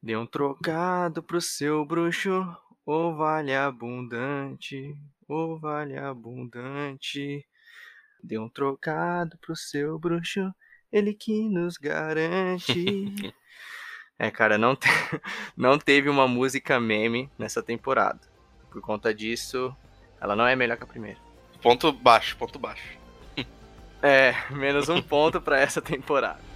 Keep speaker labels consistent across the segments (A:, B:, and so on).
A: Dê um trocado pro seu bruxo, ô vale abundante, ô vale abundante. Dê um trocado pro seu bruxo, ele que nos garante. é, cara, não, te... não teve uma música meme nessa temporada. Por conta disso, ela não é melhor que a primeira.
B: Ponto baixo, ponto baixo.
A: é, menos um ponto para essa temporada.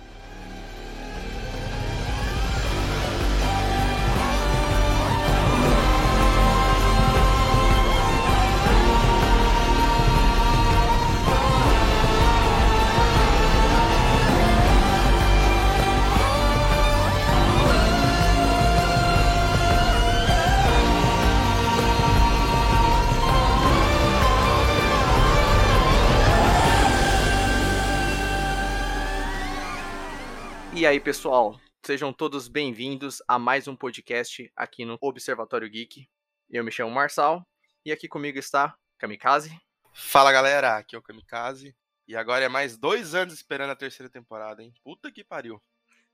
A: Aí, pessoal? Sejam todos bem-vindos a mais um podcast aqui no Observatório Geek. Eu me chamo Marçal e aqui comigo está Kamikaze.
B: Fala galera, aqui é o Kamikaze. E agora é mais dois anos esperando a terceira temporada, hein? Puta que pariu.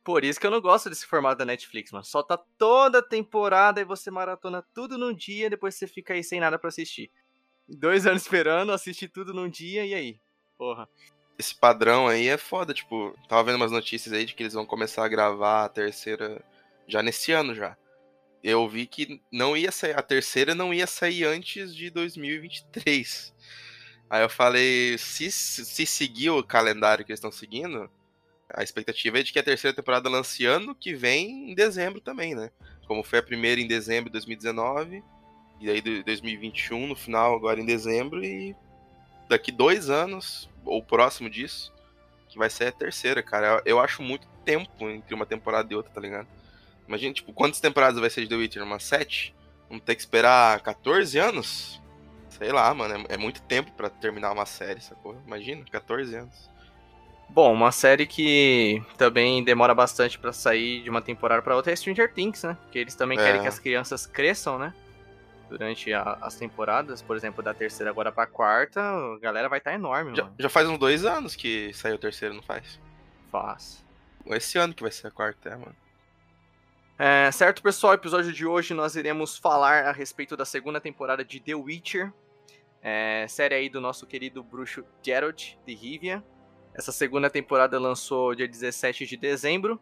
A: Por isso que eu não gosto desse formato da Netflix, mano. Solta toda a temporada e você maratona tudo num dia, depois você fica aí sem nada para assistir. Dois anos esperando, assistir tudo num dia e aí? Porra
B: esse padrão aí é foda, tipo, tava vendo umas notícias aí de que eles vão começar a gravar a terceira já nesse ano já. Eu vi que não ia sair, a terceira não ia sair antes de 2023. Aí eu falei, se, se seguir o calendário que eles estão seguindo, a expectativa é de que a terceira temporada lance ano que vem em dezembro também, né? Como foi a primeira em dezembro de 2019, e aí 2021 no final, agora em dezembro, e daqui dois anos, ou próximo disso, que vai ser a terceira, cara. Eu, acho muito tempo entre uma temporada e outra, tá ligado? Imagina, tipo, quantas temporadas vai ser de The Witcher? Uma sete? Vamos ter que esperar 14 anos? Sei lá, mano, é, é muito tempo para terminar uma série, sacou? Imagina, 14 anos.
A: Bom, uma série que também demora bastante para sair de uma temporada para outra é Stranger Things, né? Porque eles também é. querem que as crianças cresçam, né? Durante a, as temporadas, por exemplo, da terceira agora pra quarta, a galera vai estar tá enorme,
B: já,
A: mano.
B: Já faz uns dois anos que saiu o terceiro, não faz?
A: Faz.
B: Esse ano que vai ser a quarta, é, mano.
A: É, certo, pessoal, episódio de hoje nós iremos falar a respeito da segunda temporada de The Witcher, é, série aí do nosso querido bruxo Geralt de Rivia. Essa segunda temporada lançou dia 17 de dezembro.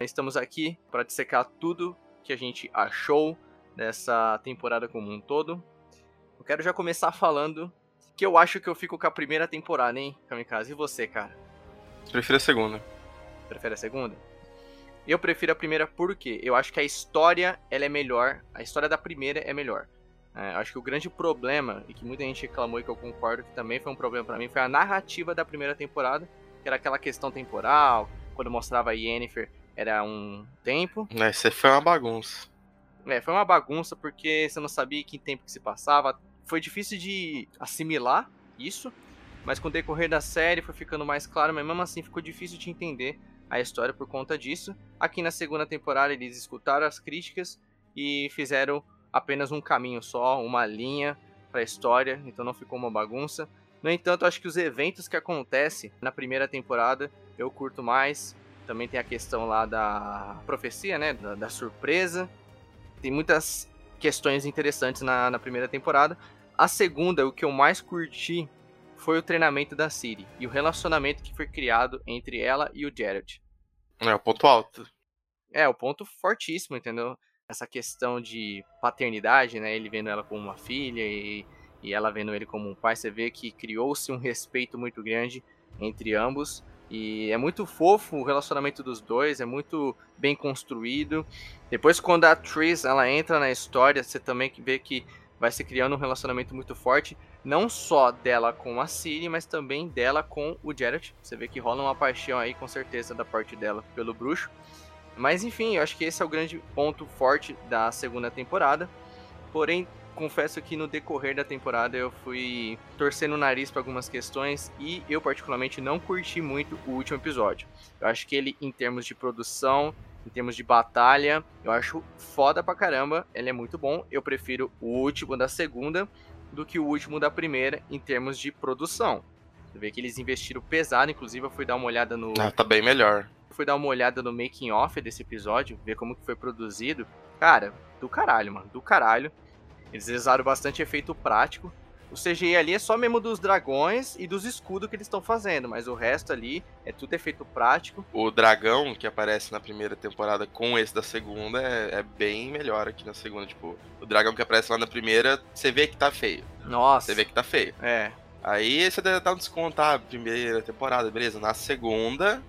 A: Estamos aqui para dissecar tudo que a gente achou, dessa temporada como um todo. Eu quero já começar falando que eu acho que eu fico com a primeira temporada, hein, Kamikaze? E você, cara?
B: Prefiro a segunda.
A: Prefere a segunda? Eu prefiro a primeira porque eu acho que a história ela é melhor. A história da primeira é melhor. É, acho que o grande problema, e que muita gente reclamou e que eu concordo que também foi um problema para mim, foi a narrativa da primeira temporada, que era aquela questão temporal, quando mostrava a Yennefer era um tempo.
B: É, isso foi uma bagunça.
A: É, foi uma bagunça porque você não sabia que tempo que se passava. Foi difícil de assimilar isso, mas com o decorrer da série foi ficando mais claro, mas mesmo assim ficou difícil de entender a história por conta disso. Aqui na segunda temporada eles escutaram as críticas e fizeram apenas um caminho só, uma linha para a história, então não ficou uma bagunça. No entanto, acho que os eventos que acontecem na primeira temporada eu curto mais. Também tem a questão lá da profecia, né? Da, da surpresa tem muitas questões interessantes na, na primeira temporada. A segunda, o que eu mais curti foi o treinamento da Siri e o relacionamento que foi criado entre ela e o Jared.
B: É o ponto alto.
A: É, o ponto fortíssimo, entendeu? Essa questão de paternidade, né? Ele vendo ela como uma filha e, e ela vendo ele como um pai. Você vê que criou-se um respeito muito grande entre ambos. E é muito fofo o relacionamento dos dois, é muito bem construído. Depois, quando a Tris ela entra na história, você também vê que vai se criando um relacionamento muito forte, não só dela com a Ciri, mas também dela com o Jared. Você vê que rola uma paixão aí, com certeza, da parte dela pelo bruxo. Mas enfim, eu acho que esse é o grande ponto forte da segunda temporada. Porém, confesso que no decorrer da temporada eu fui torcendo o nariz para algumas questões e eu particularmente não curti muito o último episódio. Eu acho que ele em termos de produção, em termos de batalha, eu acho foda pra caramba, ele é muito bom. Eu prefiro o último da segunda do que o último da primeira em termos de produção. Você vê que eles investiram pesado, inclusive eu fui dar uma olhada no
B: Ah, tá bem melhor.
A: fui dar uma olhada no making off desse episódio, ver como que foi produzido, cara, do caralho, mano, do caralho. Eles usaram bastante efeito prático. O CGI ali é só mesmo dos dragões e dos escudos que eles estão fazendo, mas o resto ali é tudo efeito prático.
B: O dragão que aparece na primeira temporada com esse da segunda é, é, bem melhor aqui na segunda. Tipo, o dragão que aparece lá na primeira, você vê que tá feio.
A: Nossa.
B: Você vê que tá feio.
A: É.
B: Aí você deve dar um desconto, ah, primeira temporada, beleza. Na segunda.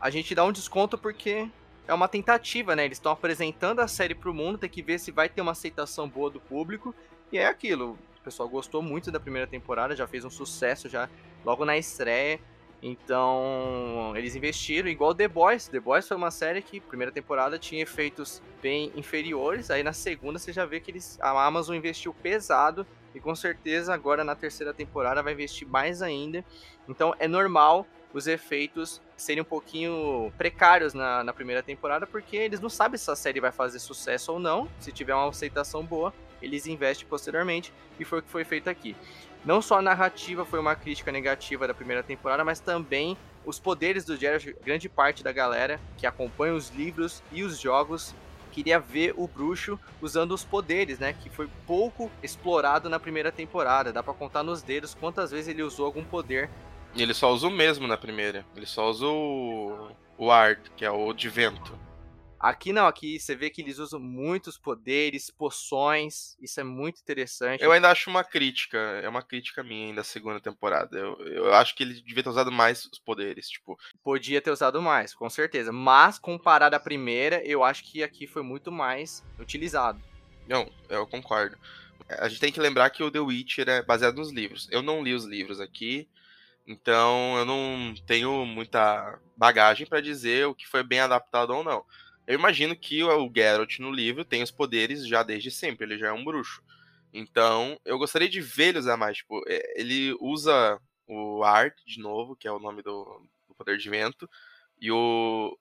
A: A gente dá um desconto porque é uma tentativa, né? Eles estão apresentando a série pro mundo, tem que ver se vai ter uma aceitação boa do público. E é aquilo pessoal gostou muito da primeira temporada, já fez um sucesso já logo na estreia. Então, eles investiram igual The Boys. The Boys foi uma série que, primeira temporada, tinha efeitos bem inferiores. Aí na segunda você já vê que eles, a Amazon investiu pesado. E com certeza agora na terceira temporada vai investir mais ainda. Então é normal os efeitos serem um pouquinho precários na, na primeira temporada, porque eles não sabem se a série vai fazer sucesso ou não. Se tiver uma aceitação boa, eles investem posteriormente, e foi o que foi feito aqui. Não só a narrativa foi uma crítica negativa da primeira temporada, mas também os poderes do Jared, grande parte da galera que acompanha os livros e os jogos queria ver o bruxo usando os poderes, né? Que foi pouco explorado na primeira temporada. Dá para contar nos dedos quantas vezes ele usou algum poder.
B: E ele só usa o mesmo na primeira. Ele só usa o, o Ard, que é o de vento.
A: Aqui não, aqui você vê que eles usam muitos poderes, poções, isso é muito interessante.
B: Eu ainda acho uma crítica, é uma crítica minha ainda da segunda temporada. Eu, eu acho que ele devia ter usado mais os poderes, tipo.
A: Podia ter usado mais, com certeza. Mas, comparado à primeira, eu acho que aqui foi muito mais utilizado.
B: Não, eu concordo. A gente tem que lembrar que o The Witcher é baseado nos livros. Eu não li os livros aqui, então eu não tenho muita bagagem para dizer o que foi bem adaptado ou não. Eu imagino que o Geralt no livro tem os poderes já desde sempre, ele já é um bruxo. Então, eu gostaria de ver ele usar mais. Tipo, é, ele usa o Art de novo, que é o nome do, do poder de vento, e o,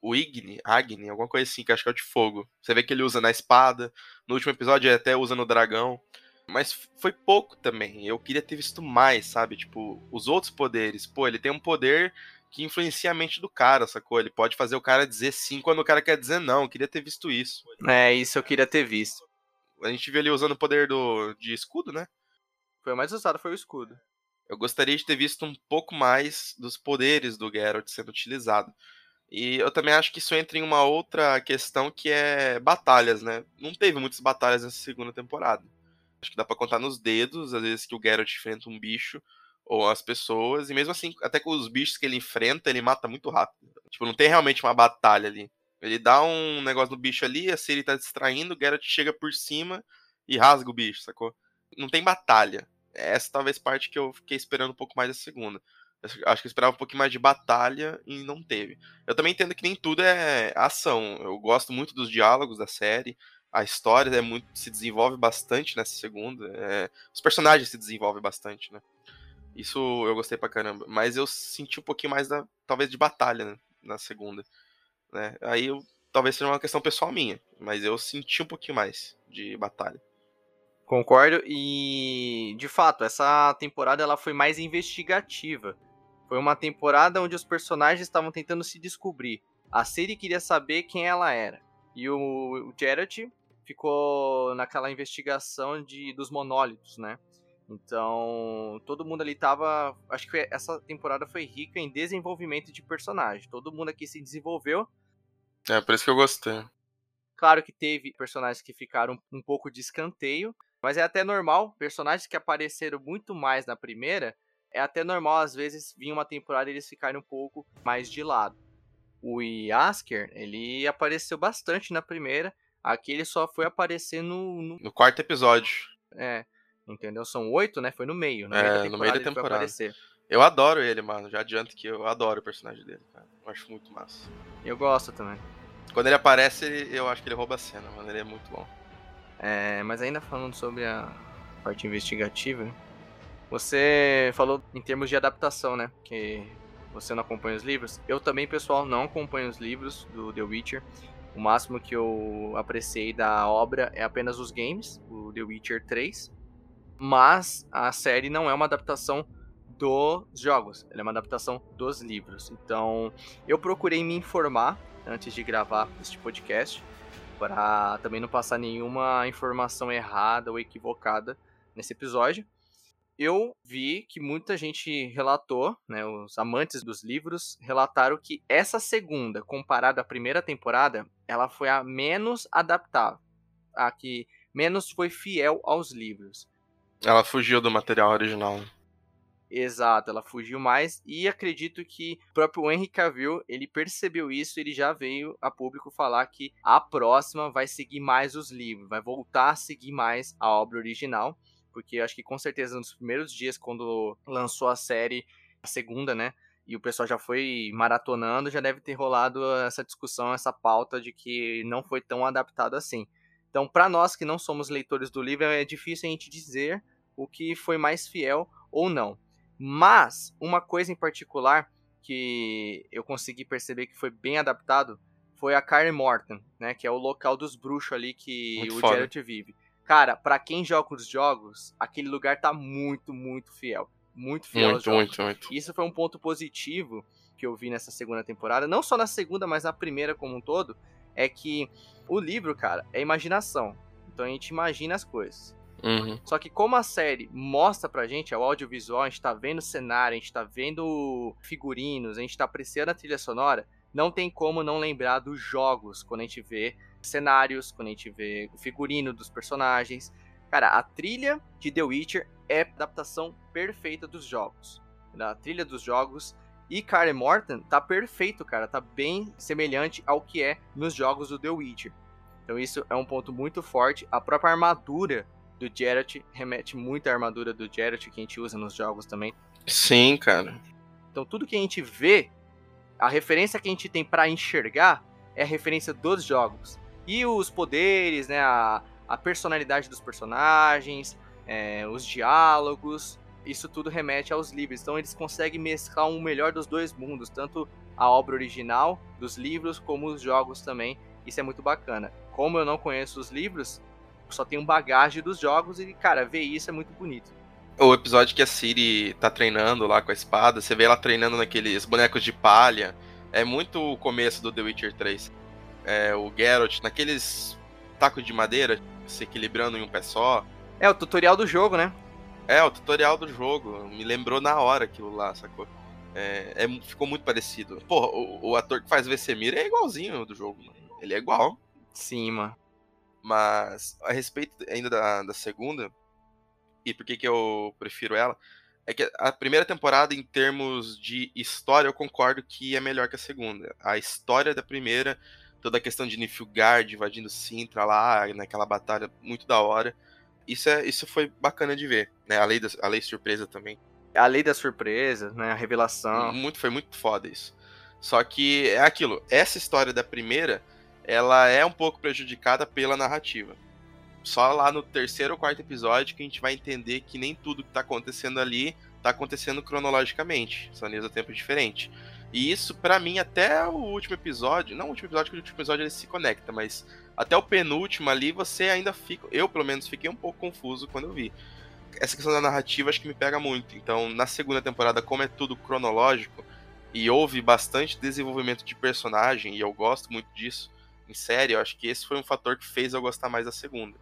B: o Igni, Agni, alguma coisa assim, que acho que é o de fogo. Você vê que ele usa na espada, no último episódio ele até usa no dragão. Mas foi pouco também. Eu queria ter visto mais, sabe? Tipo, os outros poderes. Pô, ele tem um poder que influencia a mente do cara, sacou? Ele pode fazer o cara dizer sim quando o cara quer dizer não. Eu queria ter visto isso.
A: É, isso eu queria ter visto.
B: A gente viu ele usando o poder do, de escudo, né?
A: Foi o mais usado, foi o escudo.
B: Eu gostaria de ter visto um pouco mais dos poderes do Geralt sendo utilizado. E eu também acho que isso entra em uma outra questão que é batalhas, né? Não teve muitas batalhas nessa segunda temporada. Acho que dá pra contar nos dedos, às vezes que o Geralt enfrenta um bicho ou as pessoas, e mesmo assim, até com os bichos que ele enfrenta, ele mata muito rápido. Tipo, não tem realmente uma batalha ali. Ele dá um negócio no bicho ali, a Ciri tá distraindo, o Geralt chega por cima e rasga o bicho, sacou? Não tem batalha. Essa talvez parte que eu fiquei esperando um pouco mais da segunda. Eu acho que eu esperava um pouquinho mais de batalha e não teve. Eu também entendo que nem tudo é ação. Eu gosto muito dos diálogos da série. A história é muito se desenvolve bastante nessa segunda. É, os personagens se desenvolvem bastante, né? Isso eu gostei pra caramba. Mas eu senti um pouquinho mais, da, talvez, de batalha né, na segunda. Né? Aí eu, talvez seja uma questão pessoal minha. Mas eu senti um pouquinho mais de batalha.
A: Concordo. E, de fato, essa temporada ela foi mais investigativa. Foi uma temporada onde os personagens estavam tentando se descobrir. A Siri queria saber quem ela era. E o, o Geralt ficou naquela investigação de, dos monólitos, né? Então, todo mundo ali tava. Acho que essa temporada foi rica em desenvolvimento de personagem. Todo mundo aqui se desenvolveu.
B: É, por isso que eu gostei.
A: Claro que teve personagens que ficaram um pouco de escanteio, mas é até normal. Personagens que apareceram muito mais na primeira, é até normal às vezes vir uma temporada e eles ficarem um pouco mais de lado. O Yasker, ele apareceu bastante na primeira. Aqui ele só foi aparecer no,
B: no... no quarto episódio.
A: É. Entendeu? São oito, né? Foi no meio. No
B: é,
A: meio
B: no meio da temporada. Eu adoro ele, mano. Já adianto que eu adoro o personagem dele, cara. Eu acho muito massa.
A: Eu gosto também.
B: Quando ele aparece, eu acho que ele rouba a cena, mano. Ele é muito bom.
A: É, mas ainda falando sobre a parte investigativa, você falou em termos de adaptação, né? Que você não acompanha os livros. Eu também, pessoal, não acompanho os livros do The Witcher. O máximo que eu apreciei da obra é apenas os games, o The Witcher 3 mas a série não é uma adaptação dos jogos, ela é uma adaptação dos livros. Então, eu procurei me informar antes de gravar este podcast, para também não passar nenhuma informação errada ou equivocada nesse episódio. Eu vi que muita gente relatou, né, os amantes dos livros relataram que essa segunda, comparada à primeira temporada, ela foi a menos adaptável, a que menos foi fiel aos livros.
B: Ela fugiu do material original.
A: Exato, ela fugiu mais e acredito que o próprio Henry Cavill, ele percebeu isso, ele já veio a público falar que a próxima vai seguir mais os livros, vai voltar a seguir mais a obra original, porque acho que com certeza nos primeiros dias quando lançou a série, a segunda, né, e o pessoal já foi maratonando, já deve ter rolado essa discussão, essa pauta de que não foi tão adaptado assim. Então, para nós que não somos leitores do livro, é difícil a gente dizer o que foi mais fiel ou não. Mas uma coisa em particular que eu consegui perceber que foi bem adaptado foi a Kaer Morton, né, que é o local dos bruxos ali que muito o foda. Geralt vive. Cara, para quem joga os jogos, aquele lugar tá muito, muito fiel. Muito fiel
B: muito, Muito, muito.
A: Isso foi um ponto positivo que eu vi nessa segunda temporada, não só na segunda, mas na primeira como um todo, é que o livro, cara, é imaginação. Então a gente imagina as coisas.
B: Uhum.
A: Só que como a série mostra pra gente, é o audiovisual, a gente tá vendo cenário, a gente tá vendo figurinos, a gente tá apreciando a trilha sonora, não tem como não lembrar dos jogos quando a gente vê cenários, quando a gente vê o figurino dos personagens. Cara, a trilha de The Witcher é a adaptação perfeita dos jogos. A trilha dos jogos e Karen Morton tá perfeito, cara, tá bem semelhante ao que é nos jogos do The Witcher. Então isso é um ponto muito forte. A própria armadura do Geralt remete muito à armadura do Geralt que a gente usa nos jogos também.
B: Sim, cara.
A: Então tudo que a gente vê, a referência que a gente tem para enxergar é a referência dos jogos. E os poderes, né, a, a personalidade dos personagens, é, os diálogos, isso tudo remete aos livros. Então eles conseguem mesclar um melhor dos dois mundos, tanto a obra original dos livros como os jogos também. Isso é muito bacana. Como eu não conheço os livros, só um bagagem dos jogos e, cara, ver isso é muito bonito.
B: O episódio que a Siri tá treinando lá com a espada, você vê ela treinando naqueles bonecos de palha. É muito o começo do The Witcher 3. É, o Geralt naqueles tacos de madeira, se equilibrando em um pé só.
A: É, o tutorial do jogo, né?
B: É, o tutorial do jogo. Me lembrou na hora aquilo lá, sacou? É, é ficou muito parecido. Pô, o, o, ator que faz Vesemir é igualzinho do jogo, mano. Ele é igual.
A: Sim, mano.
B: Mas a respeito ainda da, da segunda, e por que, que eu prefiro ela, é que a primeira temporada, em termos de história, eu concordo que é melhor que a segunda. A história da primeira, toda a questão de Nilfgaard invadindo Sintra lá, naquela batalha, muito da hora. Isso, é, isso foi bacana de ver, né? A lei, da, a lei surpresa também.
A: A lei da surpresa, né? A revelação.
B: Muito, foi muito foda isso. Só que é aquilo, essa história da primeira ela é um pouco prejudicada pela narrativa. Só lá no terceiro ou quarto episódio que a gente vai entender que nem tudo que está acontecendo ali está acontecendo cronologicamente. São linhas do tempo diferentes. E isso, para mim, até o último episódio, não o último episódio, que o último episódio ele se conecta, mas até o penúltimo ali você ainda fica, eu pelo menos fiquei um pouco confuso quando eu vi. Essa questão da narrativa acho que me pega muito. Então, na segunda temporada, como é tudo cronológico e houve bastante desenvolvimento de personagem, e eu gosto muito disso, em série, eu acho que esse foi um fator que fez eu gostar mais da segunda.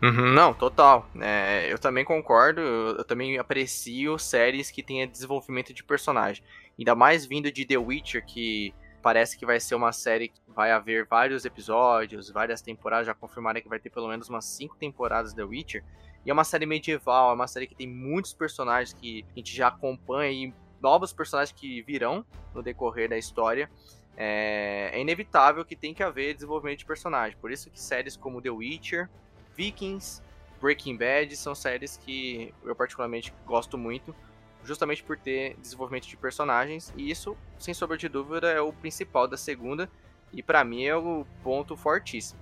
A: Uhum, não, total. É, eu também concordo, eu, eu, também aprecio séries que tenham desenvolvimento de personagem. Ainda mais vindo de The Witcher, que parece que vai ser uma série que vai haver vários episódios, várias temporadas, já confirmaram que vai ter pelo menos umas cinco temporadas The Witcher. E é uma série medieval, é uma série que tem muitos personagens que a gente já acompanha e novos personagens que virão no decorrer da história é, é, inevitável que tem que haver desenvolvimento de personagem. Por isso que séries como The Witcher, Vikings, Breaking Bad são séries que eu particularmente gosto muito, justamente por ter desenvolvimento de personagens, e isso, sem sombra de dúvida, é o principal da segunda, e para mim é o ponto fortíssimo.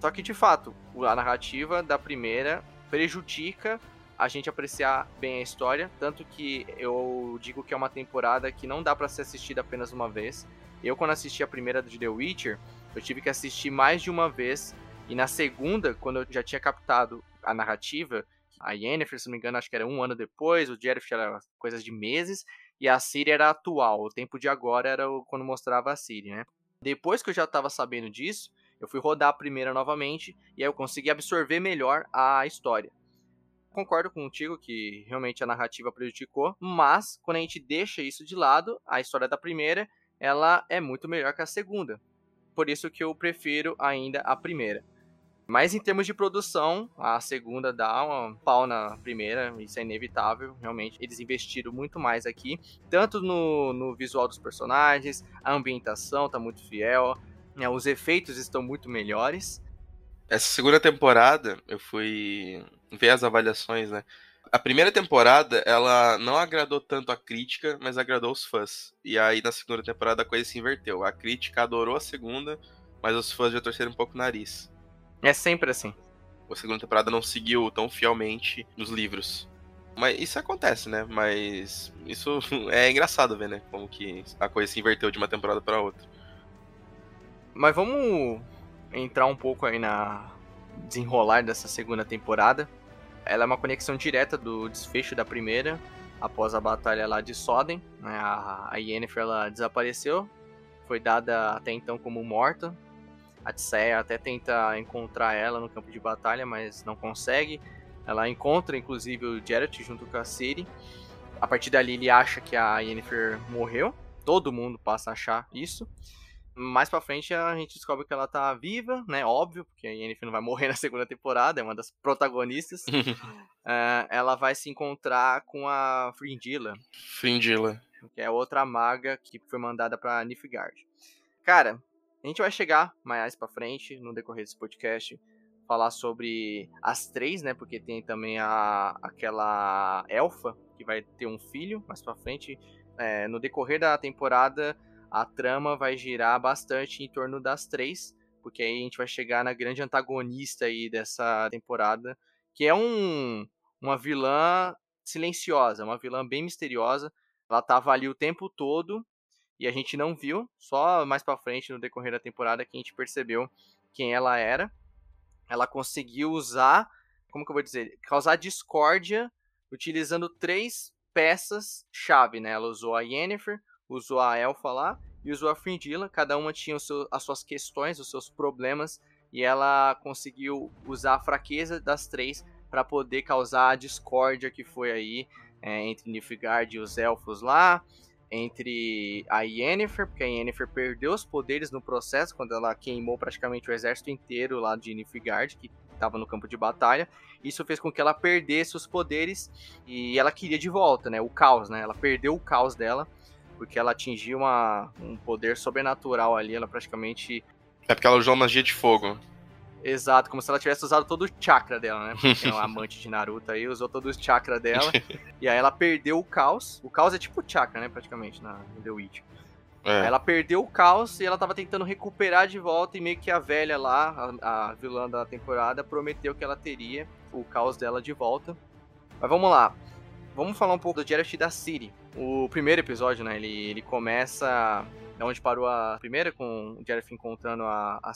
A: Só que, de fato, a narrativa da primeira prejudica a gente apreciar bem a história, tanto que eu digo que é uma temporada que não dá para ser assistida apenas uma vez. Eu, quando assisti a primeira de The Witcher, eu tive que assistir mais de uma vez. E na segunda, quando eu já tinha captado a narrativa, A Yennefer, se não me engano, acho que era um ano depois, o Geralt era coisas de meses, e a Ciri era atual. O tempo de agora era quando mostrava a Ciri, né? Depois que eu já estava sabendo disso, eu fui rodar a primeira novamente e aí eu consegui absorver melhor a história. Concordo contigo que realmente a narrativa prejudicou, mas quando a gente deixa isso de lado, a história da primeira, ela é muito melhor que a segunda. Por isso que eu prefiro ainda a primeira. Mas em termos de produção, a segunda dá um pau na primeira, isso é inevitável, realmente. Eles investiram muito mais aqui, tanto no, no visual dos personagens, a ambientação tá muito fiel, né, os efeitos estão muito melhores.
B: Essa segunda temporada, eu fui ver as avaliações, né? A primeira temporada, ela não agradou tanto a crítica, mas agradou os fãs. E aí na segunda temporada a coisa se inverteu. A crítica adorou a segunda, mas os fãs já torceram um pouco o nariz.
A: É sempre assim.
B: A segunda temporada não seguiu tão fielmente nos livros. Mas isso acontece, né? Mas isso é engraçado ver, né? Como que a coisa se inverteu de uma temporada para outra.
A: Mas vamos entrar um pouco aí na desenrolar dessa segunda temporada. Ela é uma conexão direta do desfecho da primeira, após a batalha lá de Soden. Né? A Yennefer ela desapareceu, foi dada até então como morta a Tisseia até tenta encontrar ela no campo de batalha, mas não consegue. Ela encontra, inclusive, o Geralt junto com a Ciri. A partir dali, ele acha que a Yennefer morreu. Todo mundo passa a achar isso. Mais pra frente, a gente descobre que ela tá viva, né? Óbvio, porque a Yennefer não vai morrer na segunda temporada, é uma das protagonistas. uh, ela vai se encontrar com a Fringilla.
B: Fringilla.
A: Que é outra maga que foi mandada pra Nilfgaard. Cara, a gente vai chegar mais para frente no decorrer desse podcast falar sobre as três, né? Porque tem também a aquela elfa que vai ter um filho mais para frente. É, no decorrer da temporada, a trama vai girar bastante em torno das três, porque aí a gente vai chegar na grande antagonista aí dessa temporada, que é um uma vilã silenciosa, uma vilã bem misteriosa. Ela tava ali o tempo todo e a gente não viu, só mais para frente no decorrer da temporada que a gente percebeu quem ela era. Ela conseguiu usar, como que eu vou dizer, causar discórdia utilizando três peças chave, né? Ela usou a Yennefer, usou a Elfa lá e usou a Fringilla. Cada uma tinha seu, as suas questões, os seus problemas e ela conseguiu usar a fraqueza das três para poder causar a discórdia que foi aí é, entre Nilfgaard e os elfos lá entre a Yennefer, porque a Yennefer perdeu os poderes no processo quando ela queimou praticamente o exército inteiro lá de Nilfgaard, que estava no campo de batalha. Isso fez com que ela perdesse os poderes e ela queria de volta, né? O caos, né? Ela perdeu o caos dela porque ela atingiu uma, um poder sobrenatural ali, ela praticamente
B: é porque ela usou magia de fogo.
A: Exato, como se ela tivesse usado todo o chakra dela, né? Porque é um amante de Naruto aí, usou todo o chakra dela. e aí ela perdeu o caos. O caos é tipo chakra, né? Praticamente, na, no The Witch. É. Ela perdeu o caos e ela tava tentando recuperar de volta. E meio que a velha lá, a, a vilã da temporada, prometeu que ela teria o caos dela de volta. Mas vamos lá. Vamos falar um pouco do Geralt da City. O primeiro episódio, né? Ele, ele começa da onde parou a primeira, com o Geralt encontrando a, a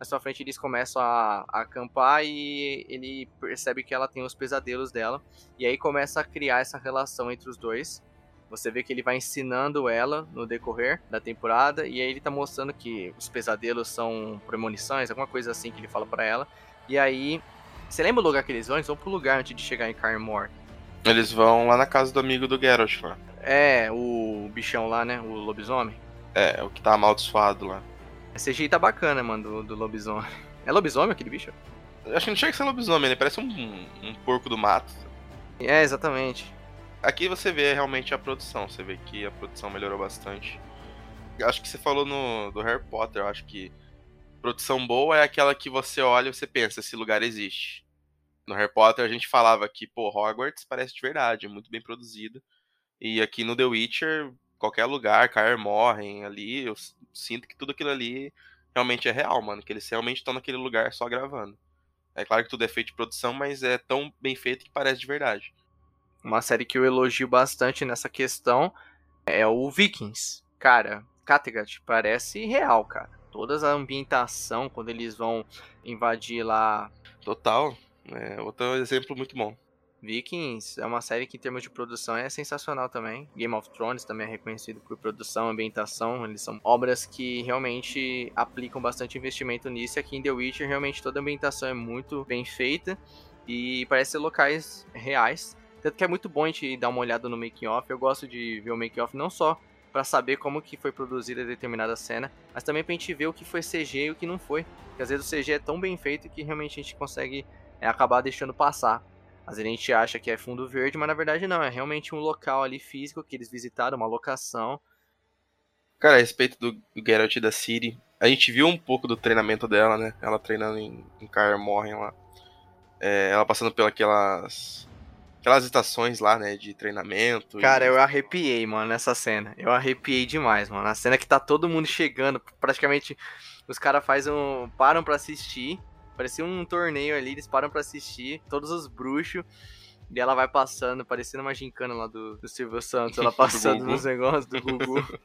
A: mais pra frente eles começam a, a acampar e ele percebe que ela tem os pesadelos dela. E aí começa a criar essa relação entre os dois. Você vê que ele vai ensinando ela no decorrer da temporada. E aí ele tá mostrando que os pesadelos são premonições, alguma coisa assim que ele fala para ela. E aí. Você lembra o lugar que eles vão? Eles vão pro lugar antes de chegar em Carmore.
B: Eles vão lá na casa do amigo do Geralt lá.
A: É, o bichão lá, né? O lobisomem.
B: É, o que tá amaldiçoado lá.
A: Esse jeito tá bacana, mano, do, do lobisomem. É lobisomem aquele bicho?
B: acho que não chega a ser lobisomem, ele parece um, um porco do mato.
A: É, exatamente.
B: Aqui você vê realmente a produção, você vê que a produção melhorou bastante. Acho que você falou no do Harry Potter, eu acho que produção boa é aquela que você olha e você pensa, esse lugar existe. No Harry Potter a gente falava que, pô, Hogwarts parece de verdade, é muito bem produzido. E aqui no The Witcher, qualquer lugar, Kaer morrem ali, eu sinto que tudo aquilo ali realmente é real, mano. Que eles realmente estão naquele lugar só gravando. É claro que tudo é feito de produção, mas é tão bem feito que parece de verdade.
A: Uma série que eu elogio bastante nessa questão é o Vikings. Cara, Kattegat parece real, cara. Toda a ambientação, quando eles vão invadir lá.
B: Total. É outro exemplo muito bom.
A: Vikings é uma série que, em termos de produção, é sensacional também. Game of Thrones também é reconhecido por produção, ambientação. Eles são obras que realmente aplicam bastante investimento nisso. E aqui em The Witcher, realmente toda a ambientação é muito bem feita e parece ser locais reais. Tanto que é muito bom a gente dar uma olhada no making-off. Eu gosto de ver o making-off não só para saber como que foi produzida determinada cena, mas também pra gente ver o que foi CG e o que não foi. Porque às vezes o CG é tão bem feito que realmente a gente consegue é, acabar deixando passar. Às vezes a gente acha que é fundo verde, mas na verdade não, é realmente um local ali físico que eles visitaram, uma locação.
B: Cara, a respeito do, do Geralt da Ciri, a gente viu um pouco do treinamento dela, né? Ela treinando em, em Kaer Morhen lá. É, ela passando pelas aquelas estações lá, né, de treinamento.
A: Cara,
B: e...
A: eu arrepiei, mano, nessa cena. Eu arrepiei demais, mano. A cena que tá todo mundo chegando, praticamente os caras fazem um param para assistir. Parecia um torneio ali, eles param para assistir, todos os bruxos. E ela vai passando, parecendo uma gincana lá do, do Silvio Santos, ela passando nos negócios do Gugu.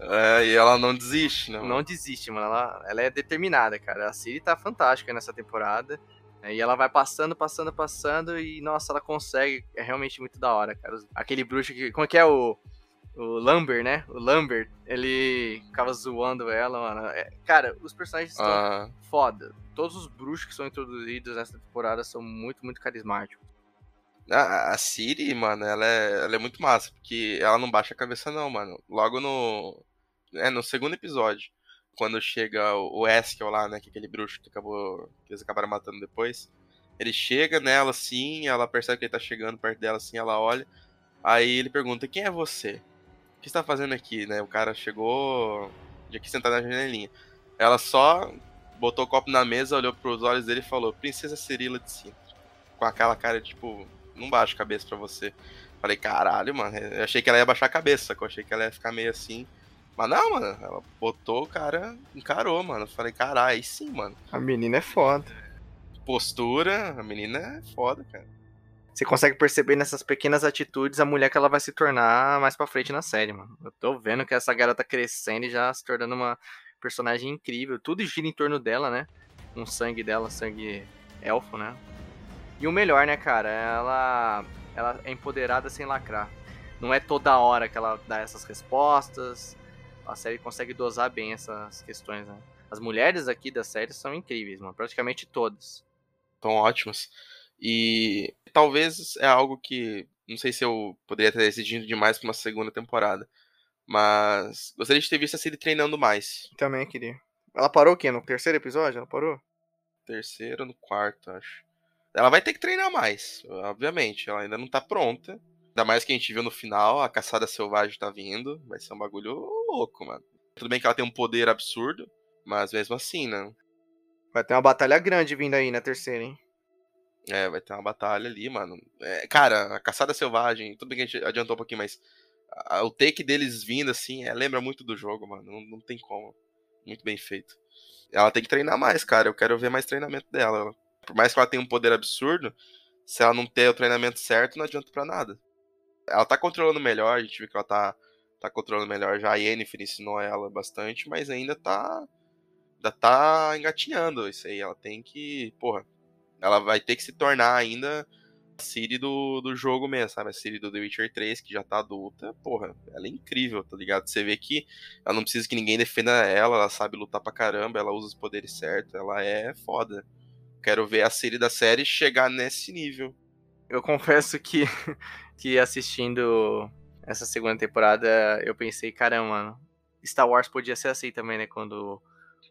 B: É, e ela não desiste, não.
A: Não desiste, mano. Ela, ela é determinada, cara. A Siri tá fantástica nessa temporada. É, e ela vai passando, passando, passando, e nossa, ela consegue. É realmente muito da hora, cara. Aquele bruxo que. Como é que é o. O Lambert, né? O Lambert, ele ficava zoando ela, mano. É, cara, os personagens estão ah. foda. Todos os bruxos que são introduzidos nessa temporada são muito, muito carismáticos.
B: A, a Siri, mano, ela é, ela é muito massa, porque ela não baixa a cabeça, não, mano. Logo no. É, no segundo episódio quando chega o Eskel lá, né, que é aquele bruxo que acabou que eles acabaram matando depois. Ele chega nela assim, ela percebe que ele tá chegando perto dela assim, ela olha. Aí ele pergunta: "Quem é você? O que está fazendo aqui?", né? O cara chegou de aqui sentado na janelinha. Ela só botou o copo na mesa, olhou pros olhos dele e falou: "Princesa Cirila de Sintra". Com aquela cara tipo, não baixa a cabeça para você. Falei: "Caralho, mano". Eu achei que ela ia baixar a cabeça, eu achei que ela ia ficar meio assim. Mas não, mano, ela botou o cara, encarou, mano. Eu falei, caralho, aí sim, mano.
A: A menina é foda.
B: Postura, a menina é foda, cara.
A: Você consegue perceber nessas pequenas atitudes a mulher que ela vai se tornar mais pra frente na série, mano. Eu tô vendo que essa garota crescendo e já se tornando uma personagem incrível. Tudo gira em torno dela, né? Com sangue dela, sangue elfo, né? E o melhor, né, cara? Ela, ela é empoderada sem lacrar. Não é toda hora que ela dá essas respostas a série consegue dosar bem essas questões, né? As mulheres aqui da série são incríveis, mano. Praticamente todas.
B: São ótimas. E talvez é algo que. Não sei se eu poderia ter decidido demais pra uma segunda temporada. Mas gostaria de ter visto a série treinando mais.
A: Também queria. Ela parou o quê? No terceiro episódio? Ela parou?
B: Terceiro, no quarto, acho. Ela vai ter que treinar mais, obviamente. Ela ainda não tá pronta. Ainda mais que a gente viu no final, a caçada selvagem tá vindo. Vai ser um bagulho louco, mano. Tudo bem que ela tem um poder absurdo, mas mesmo assim, né?
A: Vai ter uma batalha grande vindo aí na terceira, hein?
B: É, vai ter uma batalha ali, mano. É, cara, a caçada selvagem, tudo bem que a gente adiantou um pouquinho, mas o take deles vindo, assim, é, lembra muito do jogo, mano. Não, não tem como. Muito bem feito. Ela tem que treinar mais, cara. Eu quero ver mais treinamento dela. Por mais que ela tenha um poder absurdo, se ela não ter o treinamento certo, não adianta pra nada ela tá controlando melhor, a gente viu que ela tá, tá controlando melhor. Já a Yennefer ensinou ela bastante, mas ainda tá. Ainda tá engatinhando isso aí. Ela tem que. Porra. Ela vai ter que se tornar ainda Siri do, do jogo mesmo, sabe? A Siri do The Witcher 3, que já tá adulta. Porra, ela é incrível, tá ligado? Você vê que ela não precisa que ninguém defenda ela, ela sabe lutar pra caramba, ela usa os poderes certos, ela é foda. Quero ver a Siri da série chegar nesse nível.
A: Eu confesso que que assistindo essa segunda temporada, eu pensei, caramba, Star Wars podia ser assim também, né? Quando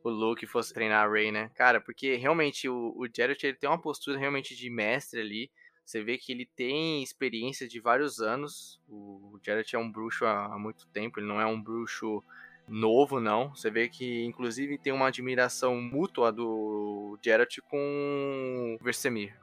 A: o Luke fosse treinar a Rey, né? Cara, porque realmente o, o Jared, ele tem uma postura realmente de mestre ali. Você vê que ele tem experiência de vários anos. O Jared é um bruxo há, muito tempo, ele não é um bruxo novo, não. Você vê que, inclusive, tem uma admiração mútua do Geralt com o Versemir.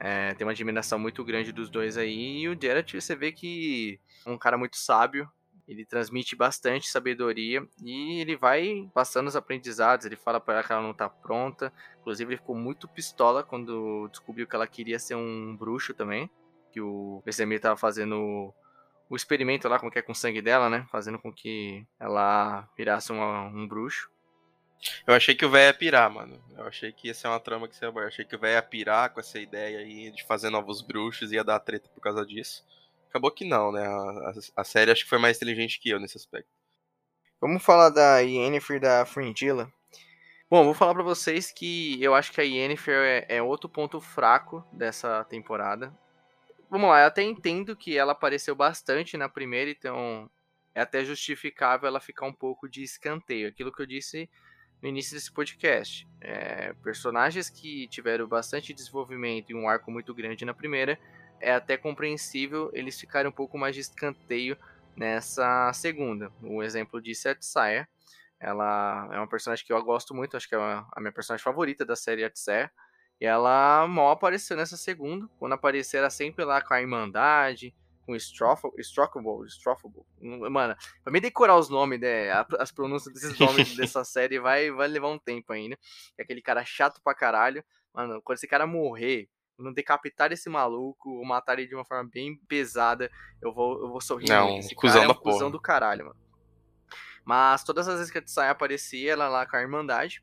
A: É, tem uma admiração muito grande dos dois aí. E o Geralt, você vê que é um cara muito sábio. Ele transmite bastante sabedoria e ele vai passando os aprendizados. Ele fala para ela que ela não tá pronta. Inclusive, ele ficou muito pistola quando descobriu que ela queria ser um bruxo também. Que o Vesemir tava fazendo o experimento lá, como que é com o sangue dela, né? Fazendo com que ela virasse uma, um bruxo.
B: Eu achei que o velho ia pirar, mano. Eu achei que ia ser uma trama que você ia. Eu achei que o velho ia pirar com essa ideia aí de fazer novos bruxos e ia dar treta por causa disso. Acabou que não, né? A, a, a série acho que foi mais inteligente que eu nesse aspecto.
A: Vamos falar da Yennefer da Fringilla. Bom, vou falar para vocês que eu acho que a Yennefer é, é, outro ponto fraco dessa temporada. Vamos lá, eu até entendo que ela apareceu bastante na primeira, então é até justificável ela ficar um pouco de escanteio. Aquilo que eu disse no início desse podcast. É, personagens que tiveram bastante desenvolvimento e um arco muito grande na primeira, é até compreensível eles ficarem um pouco mais de escanteio nessa segunda. O exemplo disso é a Tsaya. Ela é uma personagem que eu gosto muito, acho que é a minha personagem favorita da série Tsaya. E ela mal apareceu nessa segunda. Quando aparecer, era sempre lá com a Irmandade, com Strockable, Strockable. Mano, pra me decorar os nomes, né, as pronúncias desses nomes dessa série vai, vai levar um tempo ainda. É aquele cara chato pra caralho. Mano, quando esse cara morrer, não decapitar esse maluco ou matar ele de uma forma bem pesada, eu vou, eu vou sorrir.
B: Não, esse cuzão é um cuzão
A: do caralho, mano. Mas todas as vezes que a Tsai aparecia, ela lá com a Irmandade.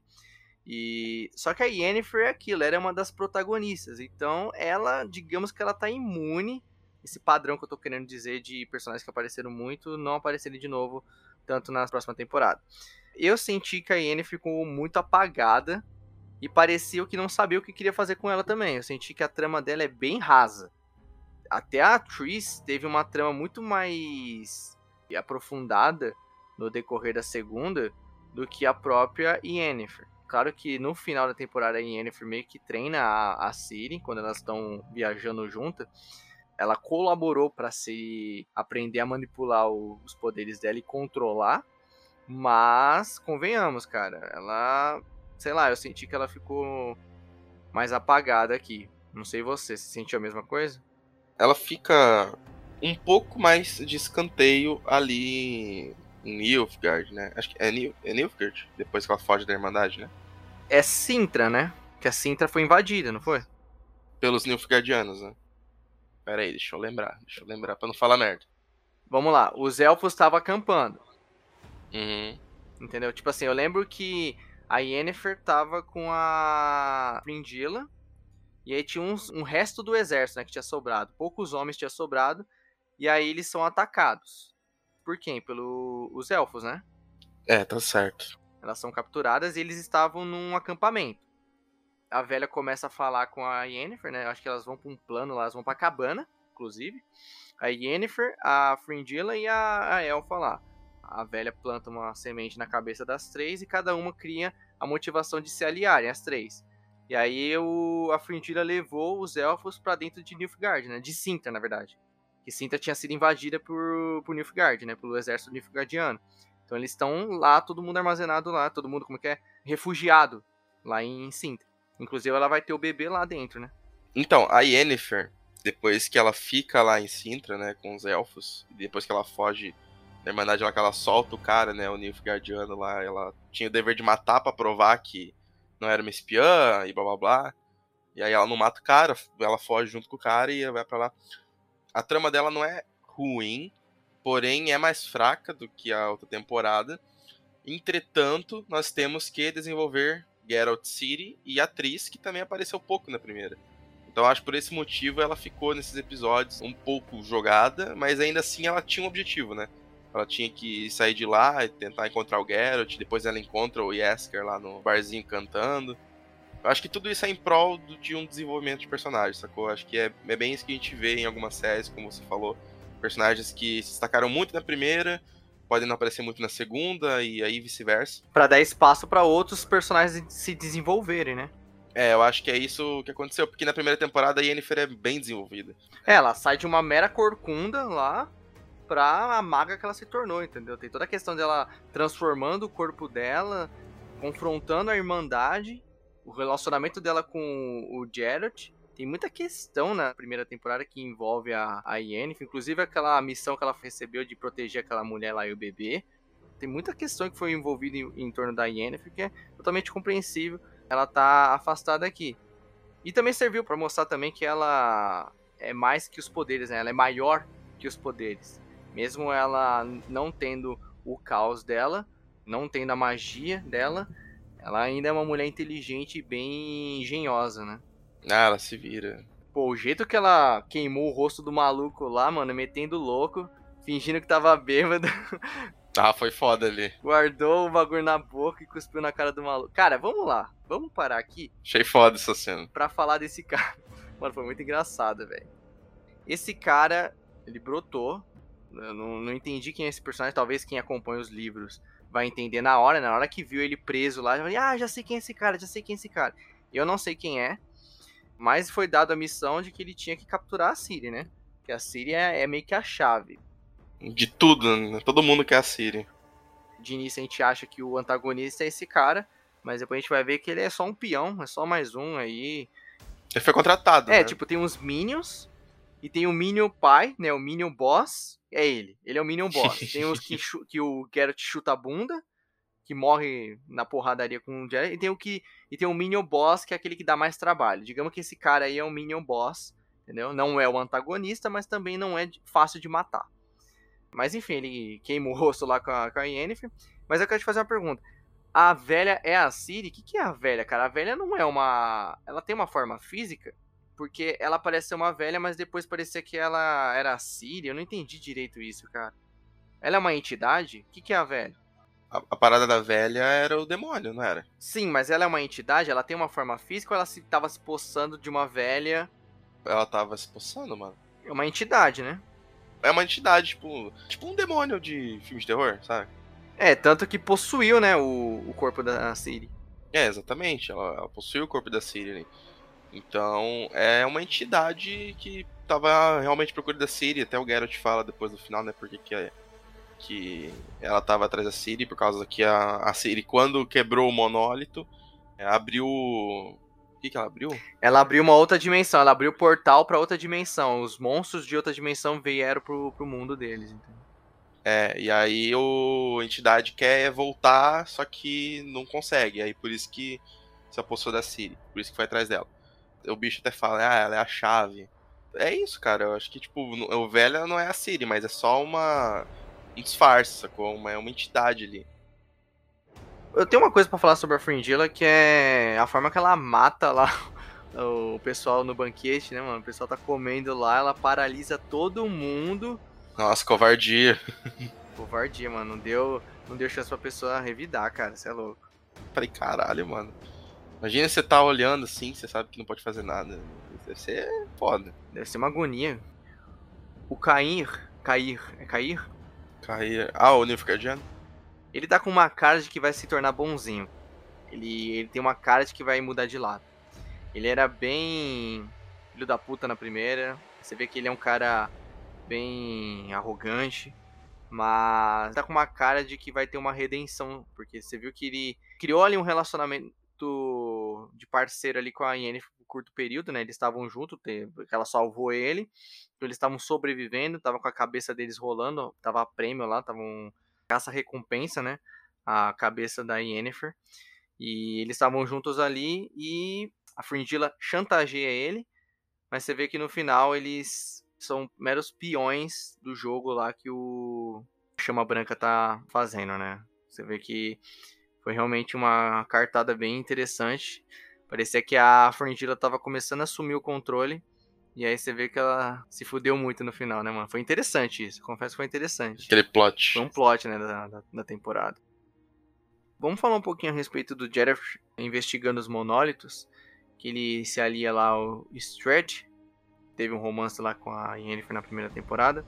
A: E só que a Yennefer é aquilo, ela é uma das protagonistas. Então, ela, digamos que ela tá imune esse padrão que eu tô querendo dizer de personagens que apareceram muito não aparecerem de novo tanto na próxima temporada. Eu senti que a Yennefer ficou muito apagada e parecia que não sabia o que queria fazer com ela também. Eu senti que a trama dela é bem rasa. Até a Tris teve uma trama muito mais aprofundada no decorrer da segunda do que a própria Yennefer. Claro que no final da temporada a Yennefer meio que treina a, a Ciri quando elas estão viajando juntas ela colaborou para se aprender a manipular os poderes dela e controlar, mas convenhamos, cara, ela, sei lá, eu senti que ela ficou mais apagada aqui. Não sei você, você sentiu a mesma coisa?
B: Ela fica um pouco mais de escanteio ali em Nilfgaard, né? Acho que é, Nil é Nilfgaard, depois que ela foge da Irmandade, né?
A: É Sintra, né? Que a Sintra foi invadida, não foi?
B: Pelos Nilfgaardianos, né? Pera aí, deixa eu lembrar. Deixa eu lembrar pra não falar merda.
A: Vamos lá. Os elfos estavam acampando.
B: Uhum.
A: Entendeu? Tipo assim, eu lembro que a Yennefer tava com a Fringilla. E aí tinha uns, um resto do exército, né? Que tinha sobrado. Poucos homens tinha sobrado. E aí eles são atacados. Por quem? Pelos elfos, né?
B: É, tá certo.
A: Elas são capturadas e eles estavam num acampamento a velha começa a falar com a Yennefer, né? Acho que elas vão para um plano lá, elas vão pra cabana, inclusive. A Yennefer, a Fringilla e a, a Elfa lá. A velha planta uma semente na cabeça das três e cada uma cria a motivação de se aliarem, as três. E aí o, a Fringilla levou os elfos para dentro de Nilfgaard, né? De Sintra, na verdade. Que Sintra tinha sido invadida por, por Nilfgaard, né? Pelo exército Nilfgaardiano. Então eles estão lá, todo mundo armazenado lá, todo mundo, como que é? Refugiado lá em Sintra. Inclusive, ela vai ter o bebê lá dentro, né?
B: Então, a Yennefer, depois que ela fica lá em Sintra, né, com os elfos, depois que ela foge na Irmandade lá que ela solta o cara, né, o Nilfgaardiano lá, ela tinha o dever de matar para provar que não era uma espiã e blá blá blá. E aí ela não mata o cara, ela foge junto com o cara e vai para lá. A trama dela não é ruim, porém é mais fraca do que a outra temporada. Entretanto, nós temos que desenvolver Geralt City e a atriz, que também apareceu pouco na primeira. Então acho que por esse motivo ela ficou nesses episódios um pouco jogada, mas ainda assim ela tinha um objetivo, né? Ela tinha que sair de lá e tentar encontrar o Geralt, depois ela encontra o Yesker lá no barzinho cantando. Eu acho que tudo isso é em prol de um desenvolvimento de personagem, sacou? Acho que é, é bem isso que a gente vê em algumas séries, como você falou. Personagens que se destacaram muito na primeira, podem não aparecer muito na segunda e aí vice-versa.
A: Para dar espaço para outros personagens se desenvolverem, né?
B: É, eu acho que é isso que aconteceu, porque na primeira temporada a Yennefer é bem desenvolvida.
A: É, ela sai de uma mera corcunda lá pra a maga que ela se tornou, entendeu? Tem toda a questão dela transformando o corpo dela, confrontando a Irmandade, o relacionamento dela com o Geralt, tem muita questão na primeira temporada que envolve a, a Yennefer, inclusive aquela missão que ela recebeu de proteger aquela mulher lá e o bebê. Tem muita questão que foi envolvida em, em torno da Yennefer, que é totalmente compreensível. Ela tá afastada aqui. E também serviu para mostrar também que ela é mais que os poderes, né? Ela é maior que os poderes. Mesmo ela não tendo o caos dela, não tendo a magia dela, ela ainda é uma mulher inteligente e bem engenhosa, né?
B: Ah, ela se vira.
A: Pô, o jeito que ela queimou o rosto do maluco lá, mano, metendo louco, fingindo que tava bêbado.
B: Ah, foi foda ali.
A: Guardou o bagulho na boca e cuspiu na cara do maluco. Cara, vamos lá. Vamos parar aqui.
B: Achei foda essa cena.
A: Pra falar desse cara. Mano, foi muito engraçado, velho. Esse cara, ele brotou. Eu não, não entendi quem é esse personagem. Talvez quem acompanha os livros vai entender na hora. Na hora que viu ele preso lá, já falei, ah, já sei quem é esse cara, já sei quem é esse cara. Eu não sei quem é. Mas foi dada a missão de que ele tinha que capturar a Siri, né? Que a Siri é, é meio que a chave.
B: De tudo, né? Todo mundo quer a Siri.
A: De início a gente acha que o antagonista é esse cara, mas depois a gente vai ver que ele é só um peão, é só mais um aí.
B: Ele foi contratado.
A: É,
B: né?
A: tipo, tem uns Minions e tem o Minion pai, né? O Minion Boss, é ele. Ele é o Minion Boss. tem os que, que o Geralt chuta a bunda, que morre na porradaria com o Geralt, e tem o que e tem o Minion Boss, que é aquele que dá mais trabalho. Digamos que esse cara aí é o Minion Boss, entendeu? Não é o antagonista, mas também não é fácil de matar. Mas enfim, ele queima o rosto lá com a, com a Yennefer. Mas eu quero te fazer uma pergunta. A velha é a Ciri? O que, que é a velha, cara? A velha não é uma. Ela tem uma forma física? Porque ela parece ser uma velha, mas depois parecia que ela era a Ciri. Eu não entendi direito isso, cara. Ela é uma entidade? O que, que é a velha?
B: A, a, parada da velha era o demônio, não era?
A: Sim, mas ela é uma entidade? Ela tem uma forma física ou ela se, tava se poçando de uma velha?
B: Ela tava se poçando, mano.
A: É uma entidade, né?
B: É uma entidade, tipo, tipo um demônio de filme de terror, sabe?
A: É, tanto que possuiu, né, o, o corpo da Siri.
B: É, exatamente. Ela, ela possuiu o corpo da Siri. Né? Então, é uma entidade que tava realmente procurando da Siri. Até o Geralt fala depois no final, né, porque que, é, que ela tava atrás da Siri, por causa que a, a Siri, quando quebrou o monólito, é, abriu o que, que ela abriu?
A: Ela abriu uma outra dimensão, ela abriu o portal para outra dimensão. Os monstros de outra dimensão vieram pro, pro mundo deles. Entendeu?
B: É, e aí o a entidade quer voltar, só que não consegue. Aí por isso que se apossou da Siri. Por isso que foi atrás dela. O bicho até fala, ah, ela é a chave. É isso, cara. Eu acho que, tipo, o velho não é a Siri, mas é só uma. um disfarce, sacou? Uma, é uma entidade ali.
A: Eu tenho uma coisa para falar sobre a Fringilla que é a forma que ela mata lá o pessoal no banquete, né, mano? O pessoal tá comendo lá, ela paralisa todo mundo.
B: Nossa, covardia.
A: Covardia, mano. Não deu, não deu chance pra pessoa revidar, cara. Você é louco.
B: Falei, caralho, mano. Imagina você tá olhando assim, você sabe que não pode fazer nada. Deve ser foda.
A: Deve ser uma agonia. O Cair. Cair. É Cair?
B: Cair. Ah, o Nilfgaardiano?
A: Ele tá com uma cara de que vai se tornar bonzinho. Ele, ele tem uma cara de que vai mudar de lado. Ele era bem filho da puta na primeira. Você vê que ele é um cara bem arrogante. Mas tá com uma cara de que vai ter uma redenção. Porque você viu que ele criou ali um relacionamento de parceiro ali com a Yennefer por curto período, né? Eles estavam juntos, ela salvou ele. Então eles estavam sobrevivendo, tava com a cabeça deles rolando, tava prêmio lá, tava um caça-recompensa, né? A cabeça da Yennefer. E eles estavam juntos ali e a Fringilla chantageia ele. Mas você vê que no final eles são meros peões do jogo lá que o Chama Branca tá fazendo, né? Você vê que foi realmente uma cartada bem interessante. Parecia que a Fringilla tava começando a assumir o controle. E aí você vê que ela se fudeu muito no final, né, mano? Foi interessante isso. Confesso que foi interessante.
B: Aquele plot.
A: Foi um plot, né, da, da, da temporada. Vamos falar um pouquinho a respeito do Jereth investigando os monólitos. Que ele se alia lá ao Stretch. Teve um romance lá com a Yennefer na primeira temporada.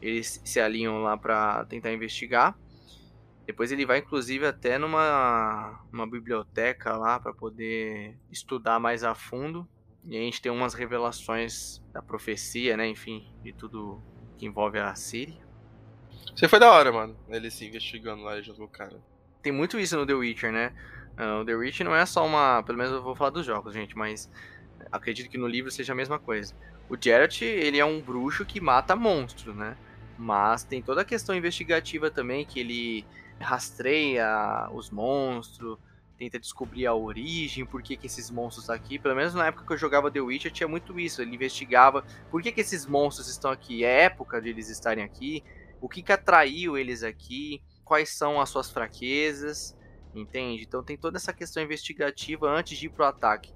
A: Eles se alinham lá para tentar investigar. Depois ele vai inclusive até numa uma biblioteca lá para poder estudar mais a fundo e a gente tem umas revelações da profecia, né? Enfim, de tudo que envolve a Siri.
B: Você foi da hora, mano. Ele se investigando lá junto com o cara.
A: Tem muito isso no The Witcher, né? Uh, o The Witcher não é só uma. Pelo menos eu vou falar dos jogos, gente, mas acredito que no livro seja a mesma coisa. O Geralt, ele é um bruxo que mata monstros, né? Mas tem toda a questão investigativa também, que ele rastreia os monstros, tenta descobrir a origem, por que, que esses monstros estão aqui. Pelo menos na época que eu jogava The Witcher tinha muito isso. Ele investigava por que, que esses monstros estão aqui, é época de eles estarem aqui, o que, que atraiu eles aqui, quais são as suas fraquezas. Entende? Então tem toda essa questão investigativa antes de ir pro ataque.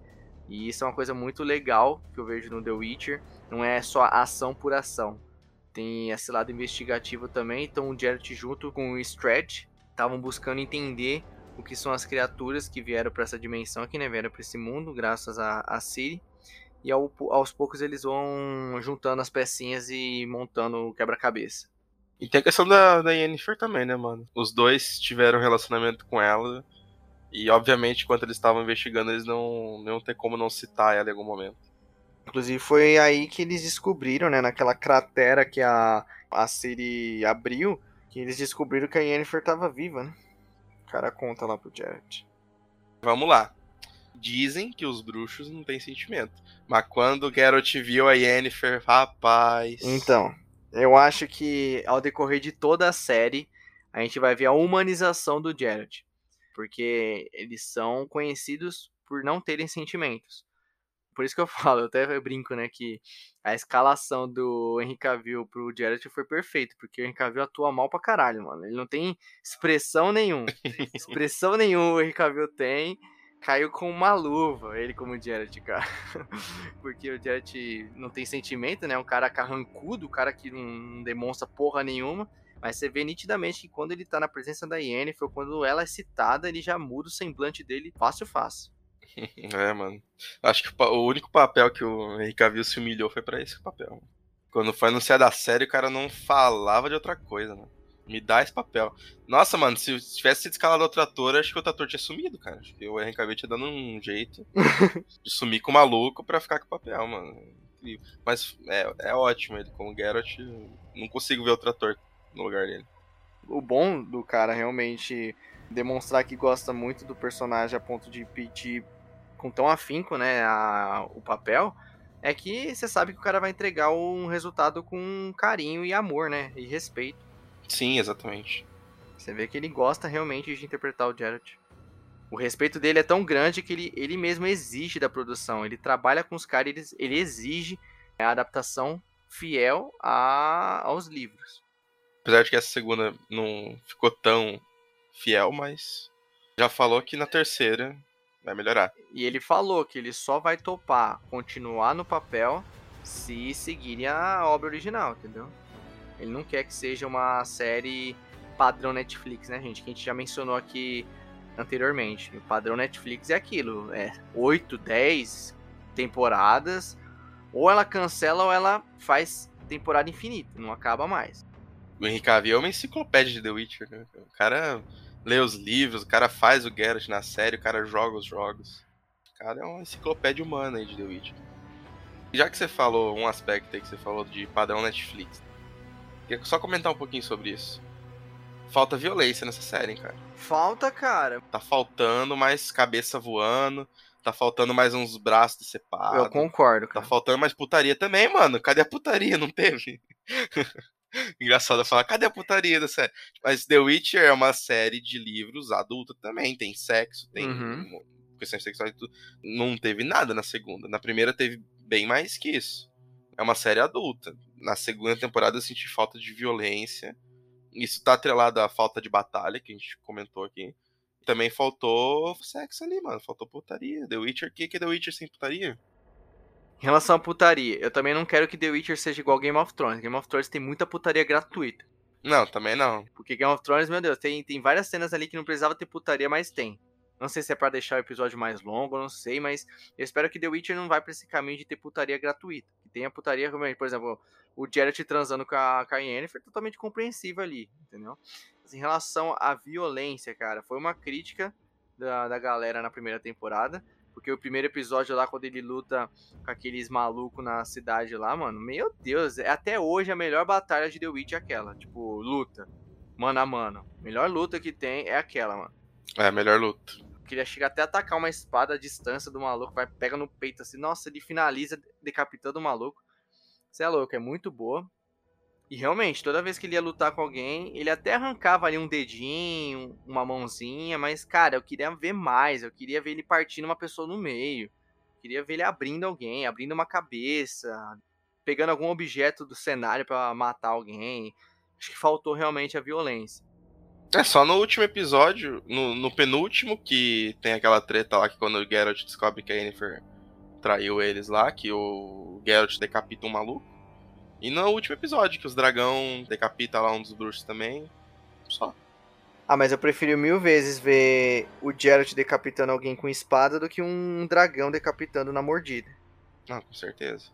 A: E isso é uma coisa muito legal que eu vejo no The Witcher. Não é só ação por ação. Tem esse lado investigativo também. Então o Geralt junto com o Stretch estavam buscando entender o que são as criaturas que vieram para essa dimensão aqui, né? Vieram para esse mundo, graças a, a Ciri. E ao, aos poucos eles vão juntando as pecinhas e montando o quebra-cabeça.
B: E tem a questão da, da Yennefer também, né, mano? Os dois tiveram relacionamento com ela. E, obviamente, enquanto eles estavam investigando, eles não, não ter como não citar ela em algum momento.
A: Inclusive, foi aí que eles descobriram, né, naquela cratera que a, a Ciri abriu, que eles descobriram que a Yennefer estava viva, né? O cara conta lá pro Jared.
B: Vamos lá. Dizem que os bruxos não têm sentimento. Mas quando o Geralt viu a Yennefer, rapaz.
A: Então, eu acho que ao decorrer de toda a série, a gente vai ver a humanização do Geralt. Porque eles são conhecidos por não terem sentimentos. Por isso que eu falo, eu até brinco, né, que a escalação do Henry Cavill pro Geralt foi perfeito, porque o Henry Cavill atua mal pra caralho, mano. Ele não tem expressão nenhuma. expressão nenhuma o Henry Cavill tem. Caiu com uma luva, ele como Geralt, cara. porque o Geralt não tem sentimento, né? Um cara carrancudo, um cara que não demonstra porra nenhuma. Mas você vê nitidamente que quando ele tá na presença da Yennefer, quando ela é citada, ele já muda o semblante dele fácil, fácil.
B: É, mano. Acho que o único papel que o Henry Cavill se humilhou foi para esse papel. Quando foi anunciado a série, o cara não falava de outra coisa, né? Me dá esse papel. Nossa, mano, se tivesse sido escalado outro ator, acho que o outro ator tinha sumido, cara. Acho que o Henry Cavill tinha dando um jeito de sumir com o maluco pra ficar com o papel, mano. Incrível. Mas é, é ótimo ele como Geralt. Não consigo ver outro ator no lugar dele.
A: O bom do cara realmente demonstrar que gosta muito do personagem a ponto de pedir com tão afinco, né, a, o papel, é que você sabe que o cara vai entregar um resultado com carinho e amor, né, e respeito.
B: Sim, exatamente.
A: Você vê que ele gosta realmente de interpretar o Jared. O respeito dele é tão grande que ele, ele mesmo exige da produção. Ele trabalha com os caras, ele, ele exige a adaptação fiel a, aos livros.
B: Apesar de que essa segunda não ficou tão fiel, mas já falou que na terceira vai melhorar.
A: E ele falou que ele só vai topar continuar no papel se seguirem a obra original, entendeu? Ele não quer que seja uma série padrão Netflix, né, gente? Que a gente já mencionou aqui anteriormente. O padrão Netflix é aquilo, é 8, 10 temporadas, ou ela cancela ou ela faz temporada infinita, não acaba mais.
B: O Henrique Cavill é uma enciclopédia de The Witcher, né? O cara lê os livros, o cara faz o Geralt na série, o cara joga os jogos. O cara é uma enciclopédia humana aí de The Witcher. Já que você falou um aspecto aí que você falou de padrão Netflix, queria só comentar um pouquinho sobre isso. Falta violência nessa série, hein, cara.
A: Falta, cara.
B: Tá faltando mais cabeça voando, tá faltando mais uns braços decepados.
A: Eu concordo,
B: cara. Tá faltando mais putaria também, mano. Cadê a putaria? Não teve? Engraçado falar, cadê a putaria da série? Mas The Witcher é uma série de livros adulta também, tem sexo, tem uhum. questões sexuais e tudo. Não teve nada na segunda. Na primeira teve bem mais que isso. É uma série adulta. Na segunda temporada eu senti falta de violência. Isso tá atrelado à falta de batalha, que a gente comentou aqui. Também faltou sexo ali, mano. Faltou putaria. The Witcher, o que é The Witcher sem putaria?
A: Em relação à putaria, eu também não quero que The Witcher seja igual Game of Thrones. Game of Thrones tem muita putaria gratuita.
B: Não, também não.
A: Porque Game of Thrones, meu Deus, tem, tem várias cenas ali que não precisava ter putaria, mas tem. Não sei se é para deixar o episódio mais longo, não sei, mas eu espero que The Witcher não vá pra esse caminho de ter putaria gratuita. Que tenha putaria, por exemplo, o Geralt transando com a, com a Yennefer, totalmente compreensível ali, entendeu? Mas em relação à violência, cara, foi uma crítica da, da galera na primeira temporada. Porque o primeiro episódio lá, quando ele luta com aqueles malucos na cidade lá, mano, meu Deus, é até hoje a melhor batalha de The Witch é aquela. Tipo, luta. Mano a mano. Melhor luta que tem é aquela, mano.
B: É, a melhor luta.
A: Queria chegar até a atacar uma espada à distância do maluco, vai, pega no peito assim, nossa, ele finaliza decapitando o maluco. Você é louco, é muito boa. E realmente, toda vez que ele ia lutar com alguém, ele até arrancava ali um dedinho, uma mãozinha, mas, cara, eu queria ver mais. Eu queria ver ele partindo uma pessoa no meio. Eu queria ver ele abrindo alguém, abrindo uma cabeça, pegando algum objeto do cenário para matar alguém. Acho que faltou realmente a violência.
B: É só no último episódio, no, no, penúltimo, que tem aquela treta lá que quando o Geralt descobre que a Yennefer traiu eles lá, que o Geralt decapita um maluco. E no último episódio, que os dragão decapita lá um dos bruxos também. Só.
A: Ah, mas eu prefiro mil vezes ver o Geralt decapitando alguém com espada do que um dragão decapitando na mordida.
B: Ah, com certeza.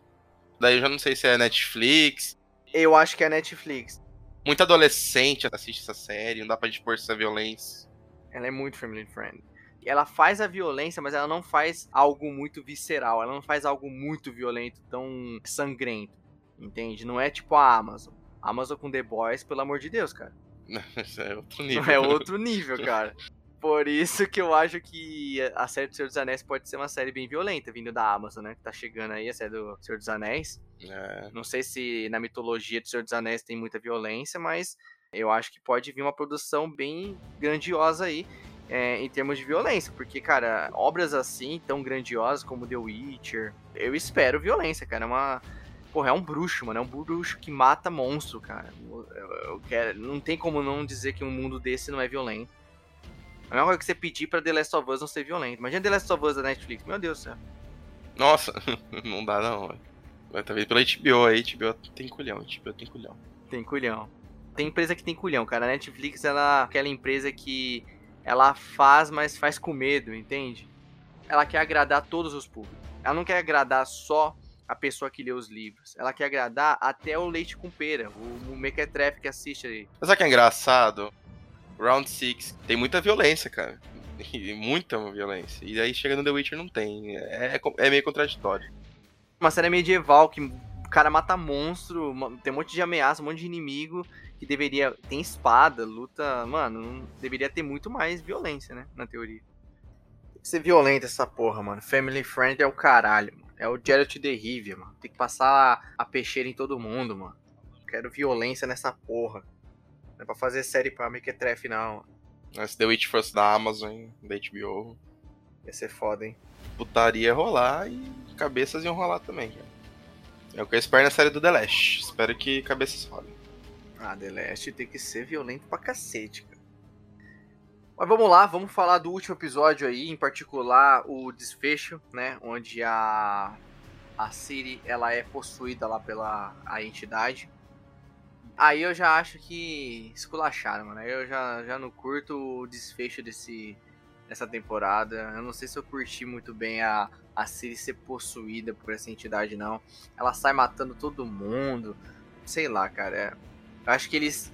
B: Daí eu já não sei se é Netflix.
A: Eu acho que é Netflix.
B: Muito adolescente assiste essa série, não dá pra dispor essa violência.
A: Ela é muito family friendly. Ela faz a violência, mas ela não faz algo muito visceral. Ela não faz algo muito violento, tão sangrento. Entende? Não é tipo a Amazon. A Amazon com The Boys, pelo amor de Deus, cara.
B: Isso é outro nível.
A: É outro nível, cara. Por isso que eu acho que a série do Senhor dos Anéis pode ser uma série bem violenta, vindo da Amazon, né? Que tá chegando aí a série do Senhor dos Anéis. É. Não sei se na mitologia do Senhor dos Anéis tem muita violência, mas eu acho que pode vir uma produção bem grandiosa aí. É, em termos de violência, porque, cara, obras assim, tão grandiosas como The Witcher, eu espero violência, cara. É uma. Porra, é um bruxo, mano. É um bruxo que mata monstro, cara. Eu, quero... Não tem como não dizer que um mundo desse não é violento. A mesma coisa que você pedir pra The Last of Us não ser violento. Imagina The Last of Us da Netflix. Meu Deus do céu.
B: Nossa, não dá não, Vai vendo pela HBO aí, HBO tem culhão, HBO tem culhão.
A: Tem culhão. Tem empresa que tem culhão, cara. A Netflix, ela é aquela empresa que ela faz, mas faz com medo, entende? Ela quer agradar todos os públicos. Ela não quer agradar só a pessoa que lê os livros. Ela quer agradar até o leite com pera, o, o mequetrefe que assiste aí.
B: Mas sabe que é engraçado? Round 6 tem muita violência, cara. muita violência. E aí chega no The Witcher não tem. É, é meio contraditório.
A: Uma série medieval que o cara mata monstro, tem um monte de ameaça, um monte de inimigo que deveria. Tem espada, luta. Mano, deveria ter muito mais violência, né? Na teoria. Tem que ser violenta essa porra, mano. Family Friend é o caralho, mano. É o Geralt de Rivia, mano. Tem que passar a peixeira em todo mundo, mano. Quero violência nessa porra. Não é pra fazer série pra Mequetrefe, não.
B: Se The Witch fosse da Amazon, da HBO.
A: Ia ser foda, hein?
B: Putaria rolar e cabeças iam rolar também, cara. É o que eu espero na série do The Last. Espero que cabeças rolem.
A: Ah, The Last tem que ser violento pra cacete, cara. Mas vamos lá, vamos falar do último episódio aí, em particular o desfecho, né? Onde a, a Siri ela é possuída lá pela a entidade. Aí eu já acho que esculacharam, mano. Eu já, já não curto o desfecho desse, dessa temporada. Eu não sei se eu curti muito bem a, a Siri ser possuída por essa entidade, não. Ela sai matando todo mundo. Sei lá, cara. É, eu acho que eles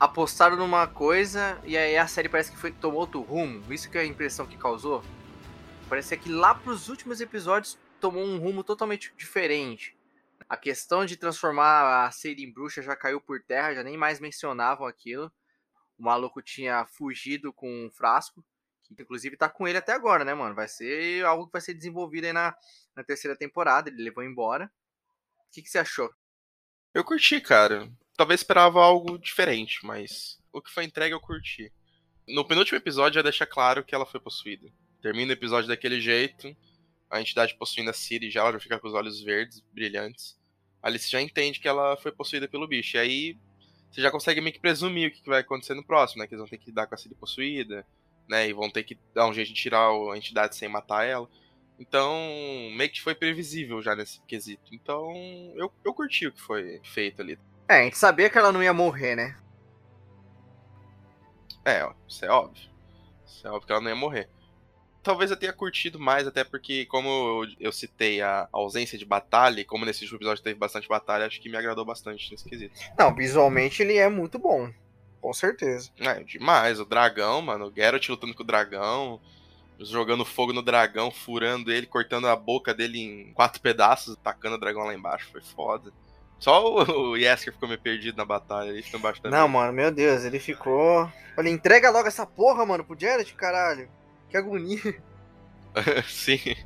A: apostaram numa coisa e aí a série parece que foi, tomou outro rumo. Isso que é a impressão que causou. Parece que lá pros últimos episódios tomou um rumo totalmente diferente. A questão de transformar a Siri em bruxa já caiu por terra, já nem mais mencionavam aquilo. O maluco tinha fugido com um frasco, que inclusive tá com ele até agora, né, mano? Vai ser algo que vai ser desenvolvido aí na, na terceira temporada. Ele levou embora. O que, que você achou?
B: Eu curti, cara. Talvez esperava algo diferente, mas o que foi entregue eu curti. No penúltimo episódio já deixa claro que ela foi possuída. Termina o episódio daquele jeito, a entidade possuindo a Siri já, ela já fica com os olhos verdes, brilhantes ali você já entende que ela foi possuída pelo bicho. E aí você já consegue meio que presumir o que vai acontecer no próximo, né? Que eles vão ter que dar com a Ciri possuída, né? E vão ter que dar um jeito de tirar a entidade sem matar ela. Então, meio que foi previsível já nesse quesito. Então, eu, eu curti o que foi feito ali.
A: É, a gente sabia que ela não ia morrer, né?
B: É, isso é óbvio. Isso é óbvio que ela não ia morrer talvez eu tenha curtido mais, até porque, como eu citei a ausência de batalha, e como nesse último episódio teve bastante batalha, acho que me agradou bastante nesse quesito.
A: Não, visualmente ele é muito bom. Com certeza.
B: É, demais. O dragão, mano. O Geralt lutando com o dragão. Jogando fogo no dragão, furando ele, cortando a boca dele em quatro pedaços, tacando o dragão lá embaixo. Foi foda. Só o Yesker ficou meio perdido na batalha. Ele ficou embaixo
A: Não, mano, meu Deus, ele ficou. Olha, entrega logo essa porra, mano, pro Geralt, caralho. Que agonia.
B: Sim.